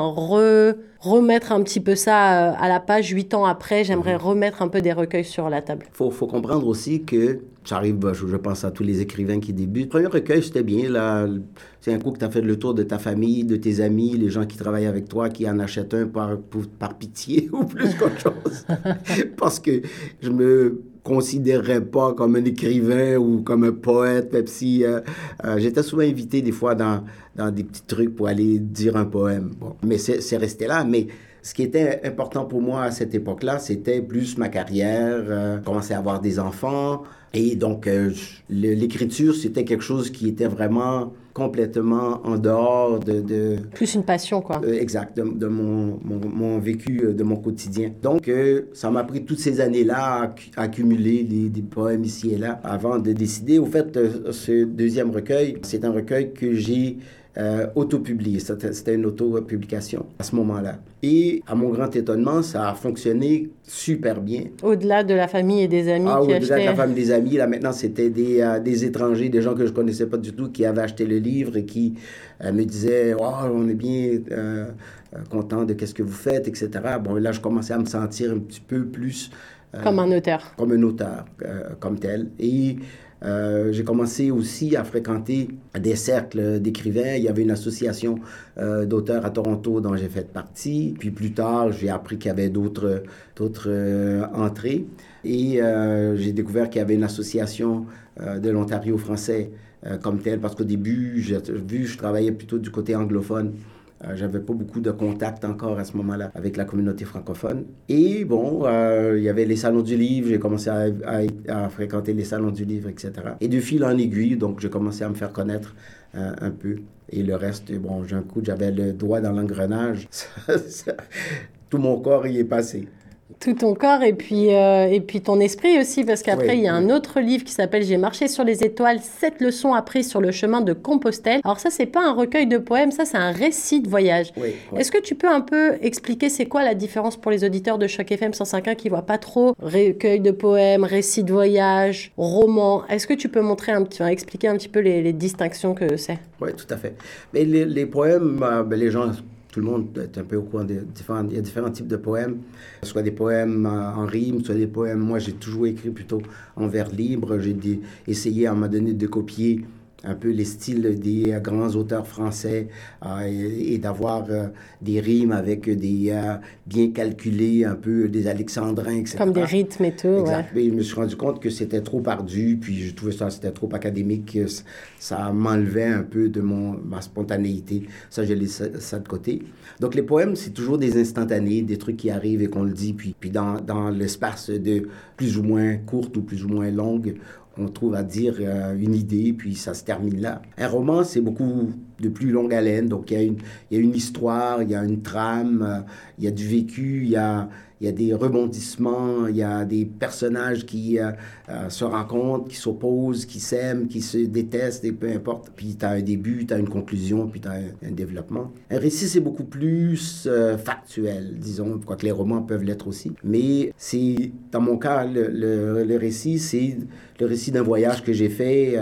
remettre un petit peu ça euh, à la page huit ans après. J'aimerais mhm. remettre un peu des recueils sur la table. Il faut, faut, comprendre aussi que j'arrive, bah, je, pense à tous les écrivains qui débutent. Le premier recueil, c'était bien. Là, c'est un coup que tu as fait le tour de ta famille, de tes amis, les gens qui travaillent avec toi, qui en achètent un par, par pitié ou plus qu'autre chose. Parce que je me considérerais pas comme un écrivain ou comme un poète, même si euh, euh, j'étais souvent invité des fois dans, dans des petits trucs pour aller dire un poème. Bon, mais c'est resté là. Mais ce qui était important pour moi à cette époque-là, c'était plus ma carrière, euh, commencer à avoir des enfants. Et donc, l'écriture, c'était quelque chose qui était vraiment complètement en dehors de... Plus une passion, quoi. Euh, exact, de, mon, mon, vécu, euh, de mon quotidien. Donc, euh, ça m'a pris toutes ces années-là à, accumuler des poèmes ici et là avant de décider. Au fait, ce deuxième recueil, c'est un recueil que j'ai euh, auto-publié. C'était une auto-publication à ce moment-là. Et à mon grand étonnement, ça a fonctionné super bien. Au-delà de la famille et des amis ah, qui Au-delà de la famille et des amis, là maintenant, c'était des, euh, des, étrangers, des gens que je connaissais pas du tout qui avaient acheté le livre et qui euh, me disaient oh, on est bien content de qu'est-ce que vous faites, etc. Bon, là, je commençais à me sentir un petit peu plus... comme un auteur. Comme un auteur, comme tel. Et euh, j'ai commencé aussi à fréquenter des cercles d'écrivains. Il y avait une association euh, d'auteurs à Toronto dont j'ai fait partie. Puis plus tard, j'ai appris qu'il y avait d'autres, euh, entrées. Et j'ai découvert qu'il y avait une association de l'Ontario français comme telle, parce qu'au début, j'ai vu, je travaillais plutôt du côté anglophone Euh, J'avais pas beaucoup de contact encore à ce moment-là avec la communauté francophone. Et bon, euh, il y avait les salons du livre, j'ai commencé à, fréquenter les salons du livre, etc. Et de fil en aiguille, donc j'ai commencé à me faire connaître euh, un peu. Et le reste, bon, j'ai un coup, j'avais le doigt dans l'engrenage. Tout mon corps y est passé. Tout ton corps et puis, euh, et puis ton esprit aussi, parce qu'après, Oui, il y a un autre livre qui s'appelle J'ai marché sur les étoiles, sept leçons apprises sur le chemin de Compostelle. Alors ça, c'est pas un recueil de poèmes, ça, c'est un récit de voyage. Oui. Est-ce que tu peux un peu expliquer c'est quoi la différence pour les auditeurs de Choc FM 105.1 qui voient pas trop recueil de poèmes, récit de voyage, roman? Est-ce que tu peux montrer un petit, expliquer un petit peu les, les distinctions que c'est? Oui, tout à fait. Mais les, les poèmes, euh, ben, les gens, tout le monde est un peu au courant des différents. Il y a différents types de poèmes, soit des poèmes euh, en rime, soit des poèmes. Moi, j'ai toujours écrit plutôt en vers libre. J'ai essayé à un moment donné de copier un peu les styles des euh, grands auteurs français euh, et, et d'avoir euh, des rimes avec des bien calculés, un peu des alexandrins, etc. Comme des rythmes et tout, ouais. Exact. Mais je me suis rendu compte que c'était trop ardu, puis je trouvais ça, c'était trop académique, ça m'enlevait un peu de mon, ma spontanéité. Ça, j'ai laissé ça, ça de côté. Donc, les poèmes, c'est toujours des instantanés, des trucs qui arrivent et qu'on le dit, puis, puis dans, dans l'espace de plus ou moins courte ou plus ou moins longue, on trouve à dire euh, une idée, puis ça se termine là. Un roman, c'est beaucoup de plus longue haleine, donc il y, a une, il y a une histoire, il y a une trame, euh, il y a du vécu, il y a, il y a des rebondissements, il y a des personnages qui euh, euh, se rencontrent, qui s'opposent, qui s'aiment, qui se détestent, et peu importe. Puis tu as un début, tu as une conclusion, puis tu as un, développement. Un récit, c'est beaucoup plus factuel, disons, quoique les romans peuvent l'être aussi. Mais c'est, dans mon cas, le, le, récit, c'est le récit d'un voyage que j'ai fait.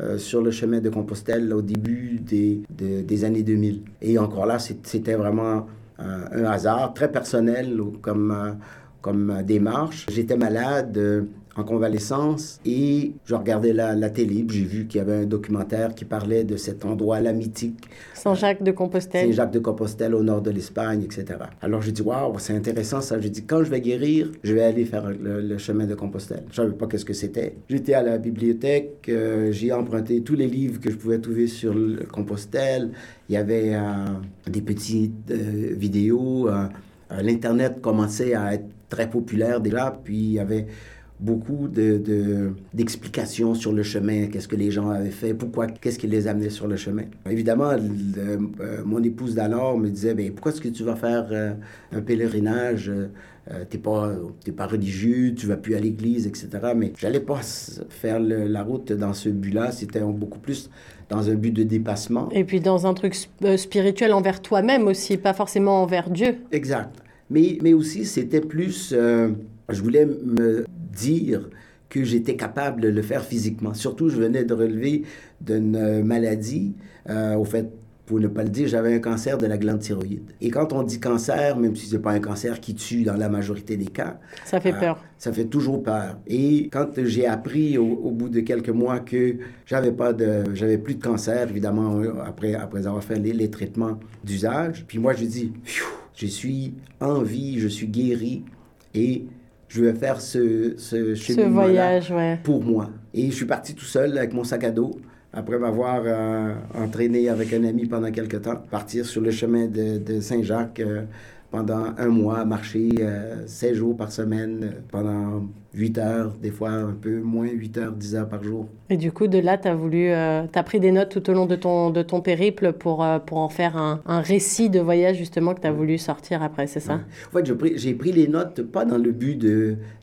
Euh, sur le chemin de Compostelle au début des, de- des années 2000. Et encore là, c'était vraiment euh, un hasard très personnel comme, euh, comme démarche. J'étais malade en convalescence et je regardais la, la télé, puis j'ai vu qu'il y avait un documentaire qui parlait de cet endroit-là mythique, Saint-Jacques de Compostelle. Saint-Jacques de Compostelle au nord de l'Espagne, etc. Alors j'ai dit, waouh, c'est intéressant ça. J'ai dit, quand je vais guérir, je vais aller faire le, le chemin de Compostelle. Je savais pas qu'est-ce que c'était. J'étais à la bibliothèque, euh, j'ai emprunté tous les livres que je pouvais trouver sur le Compostelle. Il y avait euh, des petites euh, vidéos. L'Internet commençait à être très populaire déjà, puis il y avait beaucoup de, de- d'explications sur le chemin, qu'est-ce que les gens avaient fait, pourquoi, qu'est-ce qui les amenait sur le chemin. Évidemment, le- euh, mon épouse d'alors me disait, ben, pourquoi est-ce que tu vas faire euh, un pèlerinage euh, t'es pas, pas religieux, tu vas plus à l'église, etc. Mais j'allais pas faire le- la route dans ce but-là. C'était beaucoup plus dans un but de dépassement. Et puis dans un truc euh, spirituel envers toi-même aussi, pas forcément envers Dieu. Exact. Mais, mais aussi, c'était plus... euh, je voulais me dire que j'étais capable de le faire physiquement. Surtout, je venais de relever d'une euh, maladie. euh, au fait, pour ne pas le dire, j'avais un cancer de la glande thyroïde. Et quand on dit cancer, même si ce n'est pas un cancer qui tue dans la majorité des cas, Ça fait Ah, peur. ça fait toujours peur. Et quand j'ai appris au, au bout de quelques mois que j'avais pas de, j'avais plus de cancer, évidemment euh, après après avoir fait les, les traitements d'usage, puis moi je dis, je suis en vie, je suis guéri et je vais faire ce ce, Ce voyage, ouais. pour moi. Et je suis parti tout seul avec mon sac à dos. Après m'avoir euh, entraîné avec un ami pendant quelques temps, partir sur le chemin de, de Saint-Jacques euh, pendant un mois, marcher euh, 16 jours par semaine, euh, pendant 8 heures, des fois un peu moins 8 heures, 10 heures par jour. Et du coup, de là, tu as voulu, euh, pris des notes tout au long de ton, de ton périple pour, euh, pour en faire un, un récit de voyage justement que tu as voulu sortir après, c'est ça? En fait, j'ai pris, les notes pas dans le but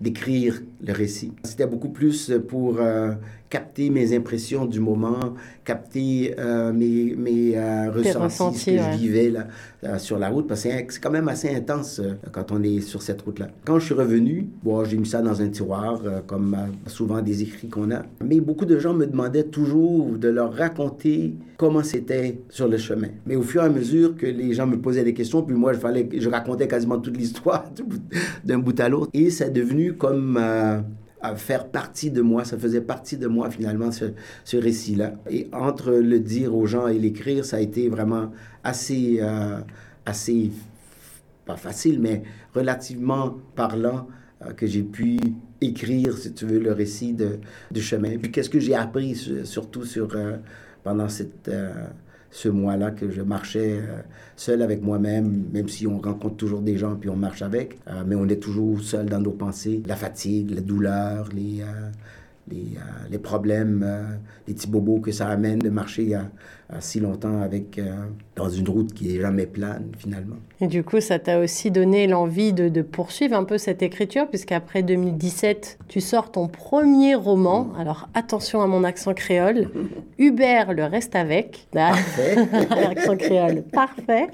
d'écrire le récit. C'était beaucoup plus pour euh, capter mes impressions du moment, capter euh, mes, mes ressentis, ressentis, ce que ouais. je vivais là, sur la route, parce que c'est quand même assez intense quand on est sur cette route-là. Quand je suis revenu, bon, j'ai mis ça dans un euh, comme euh, souvent des écrits qu'on a. Mais beaucoup de gens me demandaient toujours de leur raconter comment c'était sur le chemin. Mais au fur et à mesure que les gens me posaient des questions, puis moi, je, fallait, je racontais quasiment toute l'histoire d'un bout à l'autre. Et c'est devenu comme euh, à faire partie de moi. Ça faisait partie de moi, finalement, ce, récit-là. Et entre le dire aux gens et l'écrire, ça a été vraiment assez, assez, pas facile, mais relativement parlant que j'ai pu écrire, si tu veux, le récit de, du chemin. Puis qu'est-ce que j'ai appris, sur- surtout sur, euh, pendant cette, euh, ce mois-là que je marchais euh, seul avec moi-même, même si on rencontre toujours des gens puis on marche avec, mais on est toujours seul dans nos pensées. La fatigue, la douleur, les, les, les problèmes, les petits bobos que ça amène de marcher à, si longtemps avec, dans une route qui est jamais plane finalement. Et du coup, ça t'a aussi donné l'envie de, de, poursuivre un peu cette écriture, puisqu'après 2017, tu sors ton premier roman. Alors attention à mon accent créole. Hubert le reste avec. Parfait. accent créole, parfait.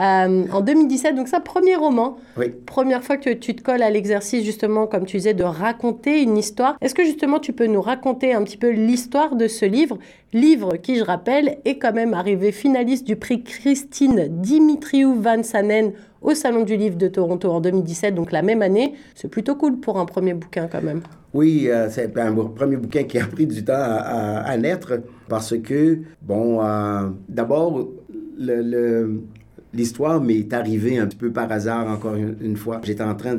Euh, en 2017, donc ça, premier roman. Oui. Première fois que tu te colles à l'exercice, justement, comme tu disais, de raconter une histoire. Est-ce que justement, tu peux nous raconter un petit peu l'histoire de ce livre? Livre qui, je rappelle, est quand même arrivé finaliste du prix Christine Dimitriou Van Sanen au Salon du Livre de Toronto en 2017, donc la même année. C'est plutôt cool pour un premier bouquin quand même. Oui, euh, c'est un premier bouquin qui a pris du temps à, naître parce que, bon, euh, d'abord, l'histoire m'est arrivée un petit peu par hasard encore une, fois. J'étais en train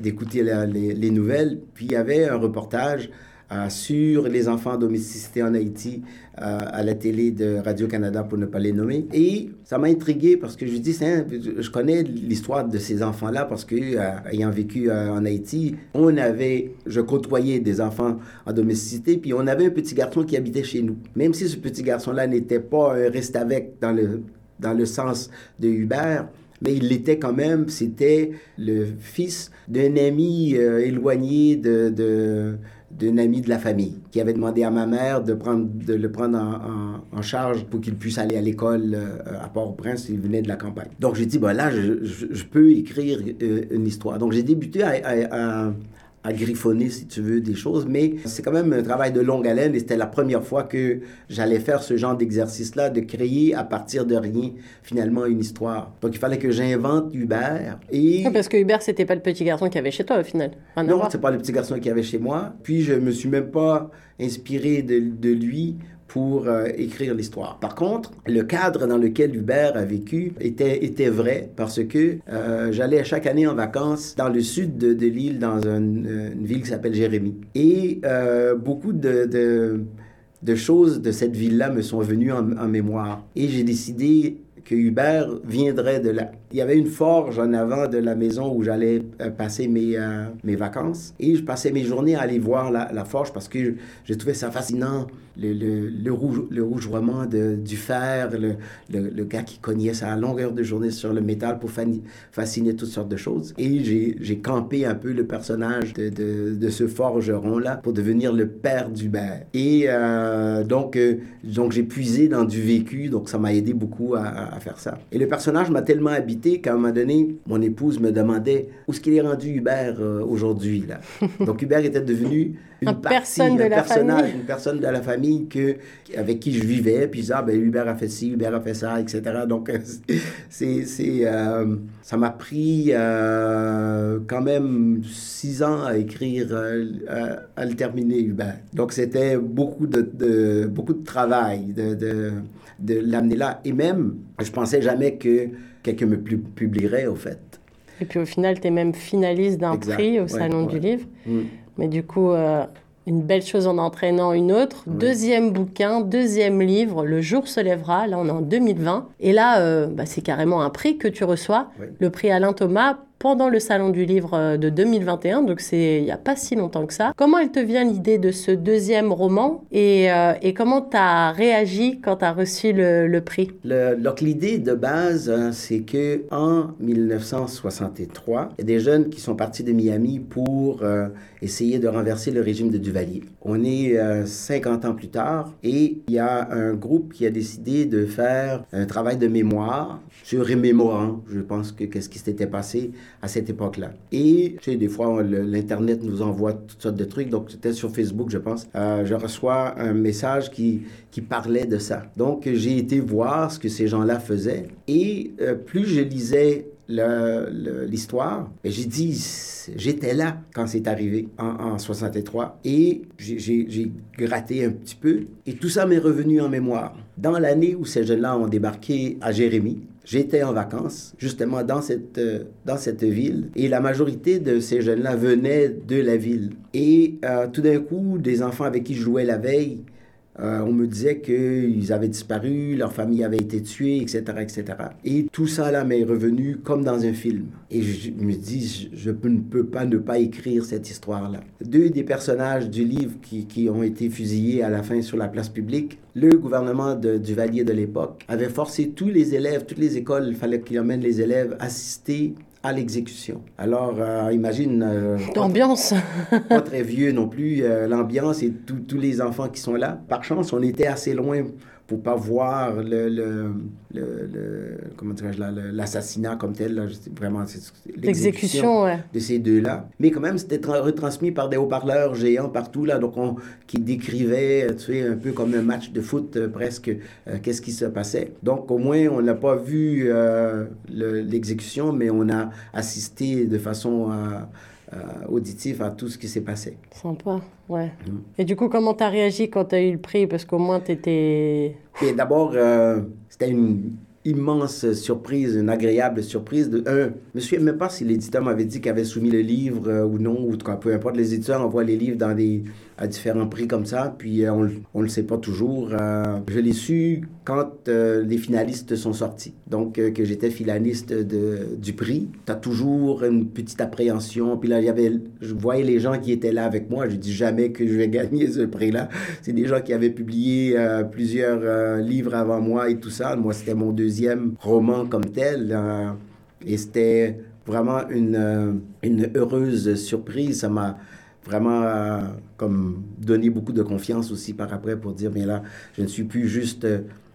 d'écouter les, nouvelles, puis il y avait un reportage euh, sur les enfants en domesticité en Haïti euh, à la télé de Radio-Canada, pour ne pas les nommer. Et ça m'a intrigué parce que je dis, je connais l'histoire de ces enfants-là parce que, euh, ayant vécu en Haïti, on avait, je côtoyais des enfants en domesticité, puis on avait un petit garçon qui habitait chez nous. Même si ce petit garçon-là n'était pas un reste avec dans le, dans le sens de Hubert, mais il l'était quand même. C'était le fils d'un ami éloigné de, d'un ami de la famille qui avait demandé à ma mère de, prendre, de le prendre en, charge pour qu'il puisse aller à l'école euh, à Port-au-Prince. Il venait de la campagne. Donc j'ai dit, bon là, je, je, peux écrire euh, une histoire. Donc j'ai débuté à griffonner, si tu veux, des choses, mais c'est quand même un travail de longue haleine et c'était la première fois que j'allais faire ce genre d'exercice-là, de créer à partir de rien, finalement, une histoire. Donc, il fallait que j'invente Hubert et... parce que Hubert, c'était pas le petit garçon qui avait chez toi, au final. non, c'est pas le petit garçon qui avait chez moi. Puis, je me suis même pas inspiré de, de lui pour euh, écrire l'histoire. Par contre, le cadre dans lequel Hubert a vécu était, était vrai parce que euh, j'allais chaque année en vacances dans le sud de, l'île, dans une, une, ville qui s'appelle Jérémie. Et euh, beaucoup de, de, choses de cette ville-là me sont venues en, mémoire. Et j'ai décidé que Hubert viendrait de là. Il y avait une forge en avant de la maison où j'allais euh, passer mes, euh, mes vacances. Et je passais mes journées à aller voir la, forge parce que je, trouvais ça fascinant. Le, le, le, rouge, le rougeoiement de, du fer, le, le, le, gars qui cognait à longueur de journée sur le métal pour fasciner toutes sortes de choses. Et j'ai campé un peu le personnage de, de, de ce forgeron-là pour devenir le père d'Hubert. Et euh, donc, euh, donc j'ai puisé dans du vécu, donc ça m'a aidé beaucoup à, à, faire ça. Et le personnage m'a tellement habité qu'à un moment donné, mon épouse me demandait où est-ce qu'il est rendu Hubert euh, aujourd'hui. Donc Hubert était devenu une un personne de un la personnage, famille. une personne de la famille que, avec qui je vivais. Puis ça, ben, Hubert a fait ci, Hubert a fait ça, etc. Donc c'est, c'est, euh, ça m'a pris euh, quand même six ans à écrire, euh, à, à, le terminer Hubert. Donc c'était beaucoup de, de, beaucoup de travail de, de, de l'amener là. Et même, je pensais jamais que quelqu'un me publierait, au fait. Et puis au final, tu es même finaliste d'un prix au ouais, Salon ouais. du Livre. Mm. Mais du coup, euh, une belle chose en entraînant une autre. Oui. Deuxième bouquin, deuxième livre, Le jour se lèvera. Là, on est en 2020. Et là, euh, bah, c'est carrément un prix que tu reçois. Oui. Le prix Alain Thomas pendant le Salon du Livre euh, de 2021, donc c'est il n'y a pas si longtemps que ça. Comment elle te vient l'idée de ce deuxième roman et, euh, et comment tu as réagi quand tu as reçu le, le prix? Le, l'idée de base, hein, c'est que en 1963, il y a des jeunes qui sont partis de Miami pour euh, essayer de renverser le régime de Duvalier. On est 50 ans plus tard et il y a un groupe qui a décidé de faire un travail de mémoire sur remémorant, je pense que qu'est-ce qui s'était passé à cette époque-là. Et, tu sais, des fois, l'Internet nous envoie toutes sortes de trucs. Donc, c'était sur Facebook, je pense. Euh, je reçois un message qui, qui parlait de ça. Donc, j'ai été voir ce que ces gens-là faisaient. Et euh, plus je lisais l'histoire, j'ai dit, j'étais là quand c'est arrivé en, en, 63 et j'ai gratté un petit peu et tout ça m'est revenu en mémoire. Dans l'année où ces jeunes-là ont débarqué à Jérémie, J'étais en vacances, justement, dans cette, euh, dans cette ville, et la majorité de ces jeunes-là venaient de la ville. Et euh, tout d'un coup, des enfants avec qui je jouais la veille euh, on me disait qu'ils avaient disparu, leur famille avait été tuée, etc., etc. Et tout ça là m'est revenu comme dans un film. Et je me dis, je, ne peux pas ne pas écrire cette histoire-là. Deux des personnages du livre qui, qui, ont été fusillés à la fin sur la place publique, le gouvernement de, du Valier de l'époque avait forcé tous les élèves, toutes les écoles, il fallait qu'ils emmènent les élèves assister à l'exécution. Alors, euh, imagine... Euh, l'ambiance. pas très vieux non plus, euh, l'ambiance et tous les enfants qui sont là. Par chance, on était assez loin pour pas voir le, le, le, comment l'assassinat comme tel, là, vraiment l'exécution de ces deux-là. Mais quand même, c'était retransmis par des haut-parleurs géants partout, là, donc on, qui décrivaient, tu sais, un peu comme un match de foot euh, presque, euh, qu'est-ce qui se passait. Donc au moins, on n'a pas vu euh, l'exécution, mais on a assisté de façon auditive à tout ce qui s'est passé. Sympa. Ouais. Mm. Et du coup, comment tu as réagi quand tu as eu le prix? Parce qu'au moins, tu étais. D'abord, euh, c'était une immense surprise, une agréable surprise. De, un, je me souviens même pas si l'éditeur m'avait dit qu'il avait soumis le livre euh, ou non, ou peu importe. Les éditeurs envoient les livres dans des, à différents prix comme ça, puis euh, on ne le sait pas toujours. Euh, je l'ai su quand les finalistes sont sortis. Donc, que j'étais finaliste de, du prix. Tu as toujours une petite appréhension. Puis là, avait, je voyais les gens qui étaient là avec moi. Je dis jamais que je vais gagner ce prix-là. C'est des gens qui avaient publié plusieurs livres avant moi et tout ça. Moi, c'était mon deuxième roman comme tel. Euh, et c'était vraiment une, euh, une heureuse surprise. Ça m'a vraiment euh, comme donné beaucoup de confiance aussi par après pour dire, mais là, je ne suis plus juste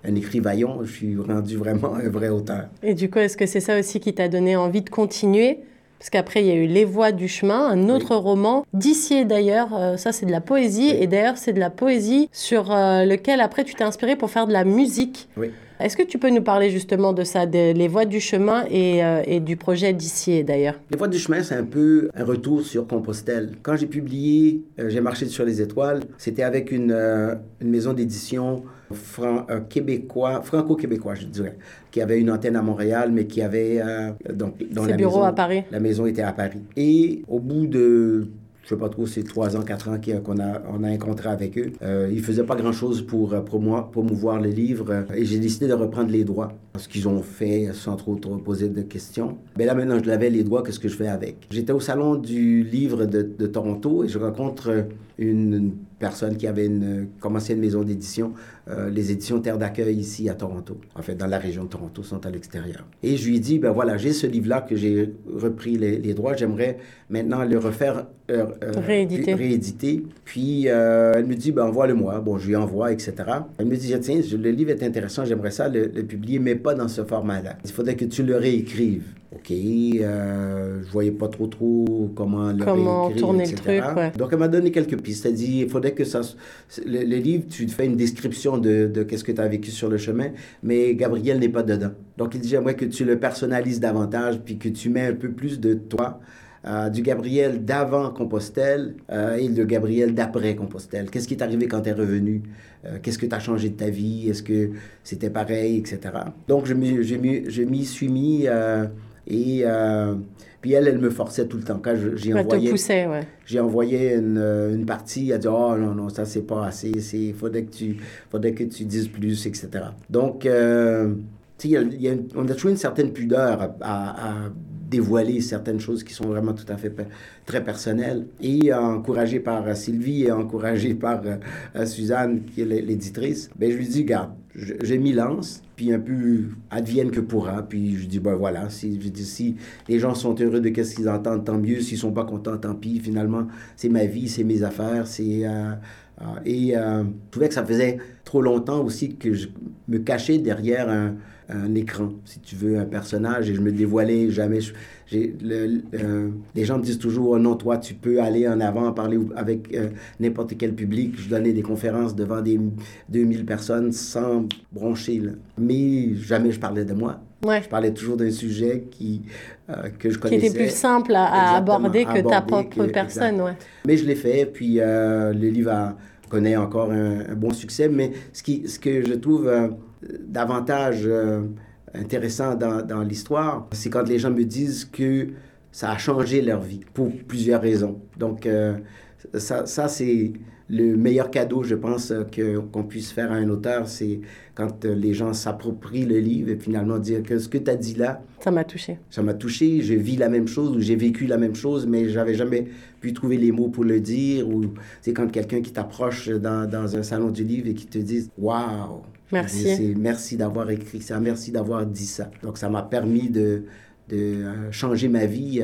un écrivaillon, je suis rendu vraiment un vrai auteur. Et du coup, est-ce que c'est ça aussi qui t'a donné envie de continuer? Parce qu'après, il y a eu Les Voix du chemin, un autre roman, d'ici d'ailleurs, ça c'est de la poésie, et d'ailleurs c'est de la poésie sur lequel après tu t'es inspiré pour faire de la musique. Oui. Est-ce que tu peux nous parler justement de ça, des voies du chemin et, euh, et du projet d'ici d'ailleurs? Les voies du chemin, c'est un peu un retour sur Compostelle. Quand j'ai publié euh, J'ai marché sur les étoiles, c'était avec une, euh, une maison d'édition québécois, franco-québécois, je dirais, qui avait une antenne à Montréal, mais qui avait donc dans Ses la bureaux à Paris. La maison était à Paris. Et au bout de je sais pas trop, c'est trois ans, quatre ans qu'on a, on a un contrat avec eux. Euh, ils faisaient pas grand-chose pour euh, promouvoir le livre euh, et j'ai décidé de reprendre les droits. Ce qu'ils ont fait sans trop, trop poser de questions. Mais là, maintenant, je l'avais les droits, qu'est-ce que je fais avec? J'étais au salon du livre de Toronto et je rencontre une personne qui avait une, commencé une maison d'édition, euh, les éditions Terre d'accueil ici à Toronto. En fait, dans la région de Toronto, sont à l'extérieur. Et je lui ai dit, ben voilà, j'ai ce livre-là que j'ai repris les, droits, j'aimerais maintenant le refaire euh, euh, rééditer. Puis elle me dit, ben envoie-le-moi. Bon, je lui envoie, etc. Elle me dit, tiens, le livre est intéressant, j'aimerais ça le, le publier, mais pas dans ce format-là. Il faudrait que tu le réécrives. OK, euh, je voyais pas trop trop comment le comment tourner le truc, ouais. Donc elle m'a donné quelques pistes. Elle dit il faudrait que ça le, livre tu fais une description de, de qu'est-ce que tu as vécu sur le chemin, mais Gabriel n'est pas dedans. Donc il dit j'aimerais que tu le personnalises davantage puis que tu mets un peu plus de toi. Euh, du Gabriel d'avant Compostelle euh, et le Gabriel d'après Compostelle. Qu'est-ce qui est arrivé quand tu es revenu? Euh, qu'est-ce que tu as changé de ta vie? Est-ce que c'était pareil, etc. Donc, je m'y suis mis et euh, puis elle, elle me forçait tout le temps. Quand j'ai envoyé, ouais. j'ai envoyé une, euh, une, partie, elle dit oh non non ça c'est pas assez, il faudrait que tu faudrait que tu dises plus, etc. Donc euh, tu sais, on a toujours une certaine pudeur à, à dévoiler certaines choses qui sont vraiment tout à fait très personnelles. Et encouragé par Sylvie et encouragé par euh, Suzanne, qui est l'éditrice, ben, je lui dis, garde, j'ai mis lance, puis un peu advienne que pourra. Puis je dis, ben voilà, si, je dis, si les gens sont heureux de ce qu'ils entendent, tant mieux. S'ils sont pas contents, tant pis. Finalement, c'est ma vie, c'est mes affaires, c'est... Euh, euh, et je trouvais que ça faisait trop longtemps aussi que je me cachais derrière un, un écran, si tu veux, un personnage, et je me dévoilais jamais. le, euh, les gens me disent toujours, oh non, toi, tu peux aller en avant, parler avec euh, n'importe quel public. Je donnais des conférences devant des 2000 personnes sans broncher, mais jamais je parlais de moi. Ouais. Je parlais toujours d'un sujet qui, euh, que je connaissais. Qui était plus simple à, aborder que ta propre personne, ouais. Mais je l'ai fait, puis le livre connaît encore un, bon succès, mais ce, qui, ce que je trouve davantage euh, intéressant dans, dans l'histoire, c'est quand les gens me disent que ça a changé leur vie pour plusieurs raisons. Donc, euh, ça, ça c'est le meilleur cadeau, je pense, que, qu'on puisse faire à un auteur, c'est quand les gens s'approprient le livre et finalement dire que ce que tu as dit là... Ça m'a touché. Ça m'a touché, je vis la même chose ou j'ai vécu la même chose, mais j'avais jamais pu trouver les mots pour le dire. Ou c'est quand quelqu'un qui t'approche dans, dans, un salon du livre et qui te dit « Waouh! » Merci. Merci d'avoir écrit ça, merci d'avoir dit ça. Donc ça m'a permis de, de changer ma vie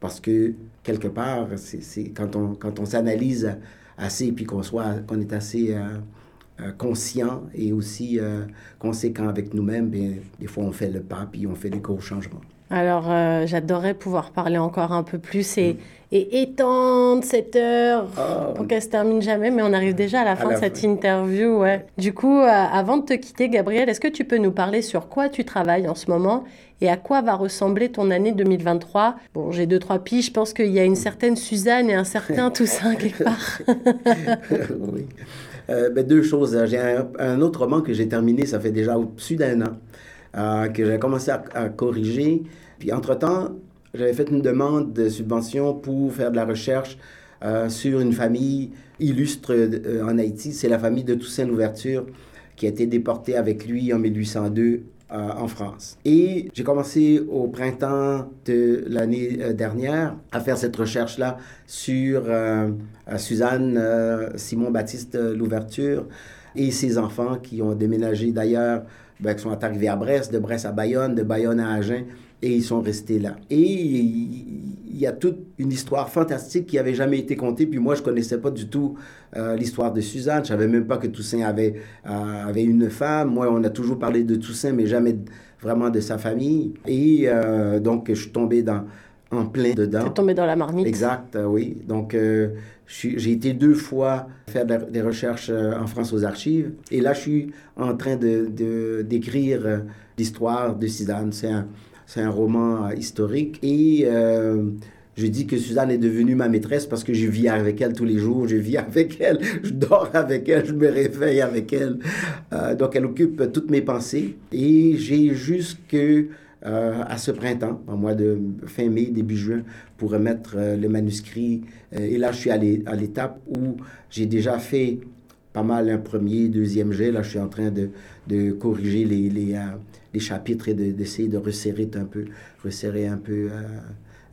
parce que quelque part, c'est quand on, quand on s'analyse assez, puis qu'on soit, est assez euh, euh, conscient et aussi euh, conséquent avec nous-mêmes, des fois on fait le pas, puis on fait des gros changements. Alors, j'adorerais pouvoir parler encore un peu plus et, mm. et étendre cette heure oh. pour qu'elle se termine jamais, mais on arrive déjà à la fin de cette interview. Ouais. Du coup, avant de te quitter, Gabriel, est-ce que tu peux nous parler sur quoi tu travailles en ce moment et à quoi va ressembler ton année 2023 Bon, j'ai deux, trois piges, je pense qu'il y a une certaine Suzanne et un certain Toussaint quelque part. oui. Euh, ben, deux choses. J'ai un, autre roman que j'ai terminé, ça fait déjà au-dessus d'un an, euh, que j'ai commencé à, corriger. Puis entre-temps, j'avais fait une demande de subvention pour faire de la recherche euh, sur une famille illustre en Haïti. C'est la famille de Toussaint Louverture qui a été déportée avec lui en 1802 euh, en France. Et j'ai commencé au printemps de l'année euh, dernière à faire cette recherche-là sur euh, Suzanne Simon-Baptiste Louverture et ses enfants qui ont déménagé d'ailleurs, ben, qui sont arrivés à Brest, de Brest à Bayonne, de Bayonne à Agen, et ils sont restés là. Et il y a toute une histoire fantastique qui avait jamais été contée. Puis moi, je connaissais pas du tout euh, l'histoire de Suzanne. Je savais même pas que Toussaint avait, euh, avait une femme. Moi, on a toujours parlé de Toussaint, mais jamais vraiment de sa famille. Et euh, donc, je suis tombé dans, en plein dedans. Tombé dans la marmite. Exact, oui. Donc, j'ai été deux fois faire des recherches en France aux archives. Et là, je suis en train de d'écrire l'histoire de Suzanne. C'est un un roman euh, historique. Et euh, je dis que Suzanne est devenue ma maîtresse parce que je vis avec elle tous les jours, je vis avec elle, je dors avec elle, je me réveille avec elle. Euh, donc elle occupe toutes mes pensées. Et j'ai jusque à ce printemps, au mois de fin mai, début juin, pour remettre le manuscrit. et là, je suis à l'étape où j'ai déjà fait pas mal un premier, deuxième jet. Là, je suis en train de, de corriger les, les, les chapitres et d'essayer de, resserrer un peu, resserrer un peu, euh,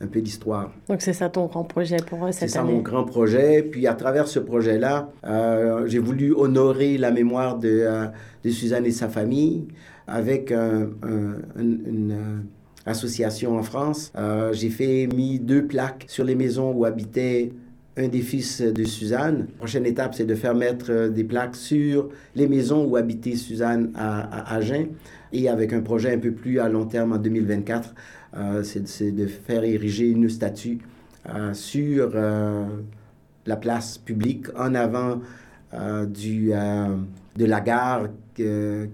un peu l'histoire. Donc c'est ça ton grand projet pour cette année C'est ça mon grand projet. Puis à travers ce projet-là, euh, j'ai voulu honorer la mémoire de, euh, de, Suzanne et sa famille avec une association en France. j'ai fait mis deux plaques sur les maisons où habitaient un des fils de Suzanne. La prochaine étape, c'est de faire mettre des plaques sur les maisons où habitait Suzanne à, Agen. Et avec un projet un peu plus à long terme en 2024, euh, c'est de faire ériger une statue euh, sur euh, la place publique en avant du, de la gare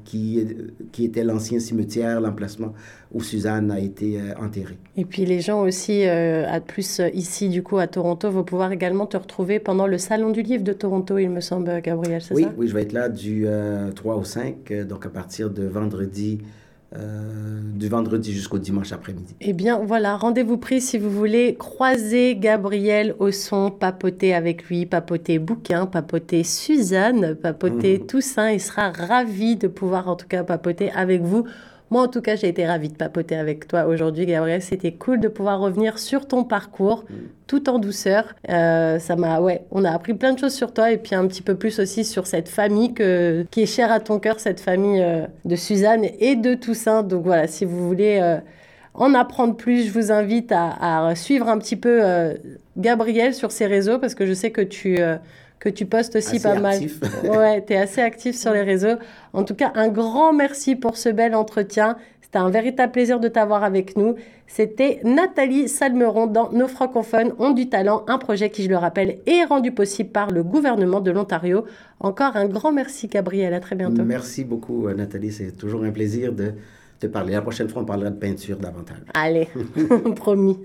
qui, qui était l'ancien cimetière, l'emplacement où Suzanne a été euh, enterrée. Et puis les gens aussi, euh, à plus euh, ici du coup à Toronto, vont pouvoir également te retrouver pendant le Salon du Livre de Toronto, il me semble, Gabriel, c'est oui, ça? Oui, je vais être là du 3 au 5, donc à partir de vendredi euh, du vendredi jusqu'au dimanche après-midi. Eh bien, voilà, rendez-vous pris si vous voulez croiser Gabriel au son, papoter avec lui, papoter bouquin, papoter Suzanne, papoter mmh. Toussaint. Il sera ravi de pouvoir, en tout cas, papoter avec vous. Moi, en tout cas, j'ai été ravie de papoter avec toi aujourd'hui, Gabriel. C'était cool de pouvoir revenir sur ton parcours, mm. tout en douceur. Euh, ça m'a, ouais, on a appris plein de choses sur toi et puis un petit peu plus aussi sur cette famille que, qui est chère à ton cœur, cette famille euh, de Suzanne et de Toussaint. Donc voilà, si vous voulez euh, en apprendre plus, je vous invite à, à suivre un petit peu Gabriel sur ses réseaux parce que je sais que tu que tu postes aussi pas mal. ouais, tu es assez actif sur les réseaux. En tout cas, un grand merci pour ce bel entretien. C'était un véritable plaisir de t'avoir avec nous. C'était Nathalie Salmeron dans Nos francophones ont du talent, un projet qui, je le rappelle, est rendu possible par le gouvernement de l'Ontario. Encore un grand merci, Gabriel. À très bientôt. Merci beaucoup, euh, Nathalie. C'est toujours un plaisir de te parler. La prochaine fois, on parlera de peinture davantage. Allez, promis.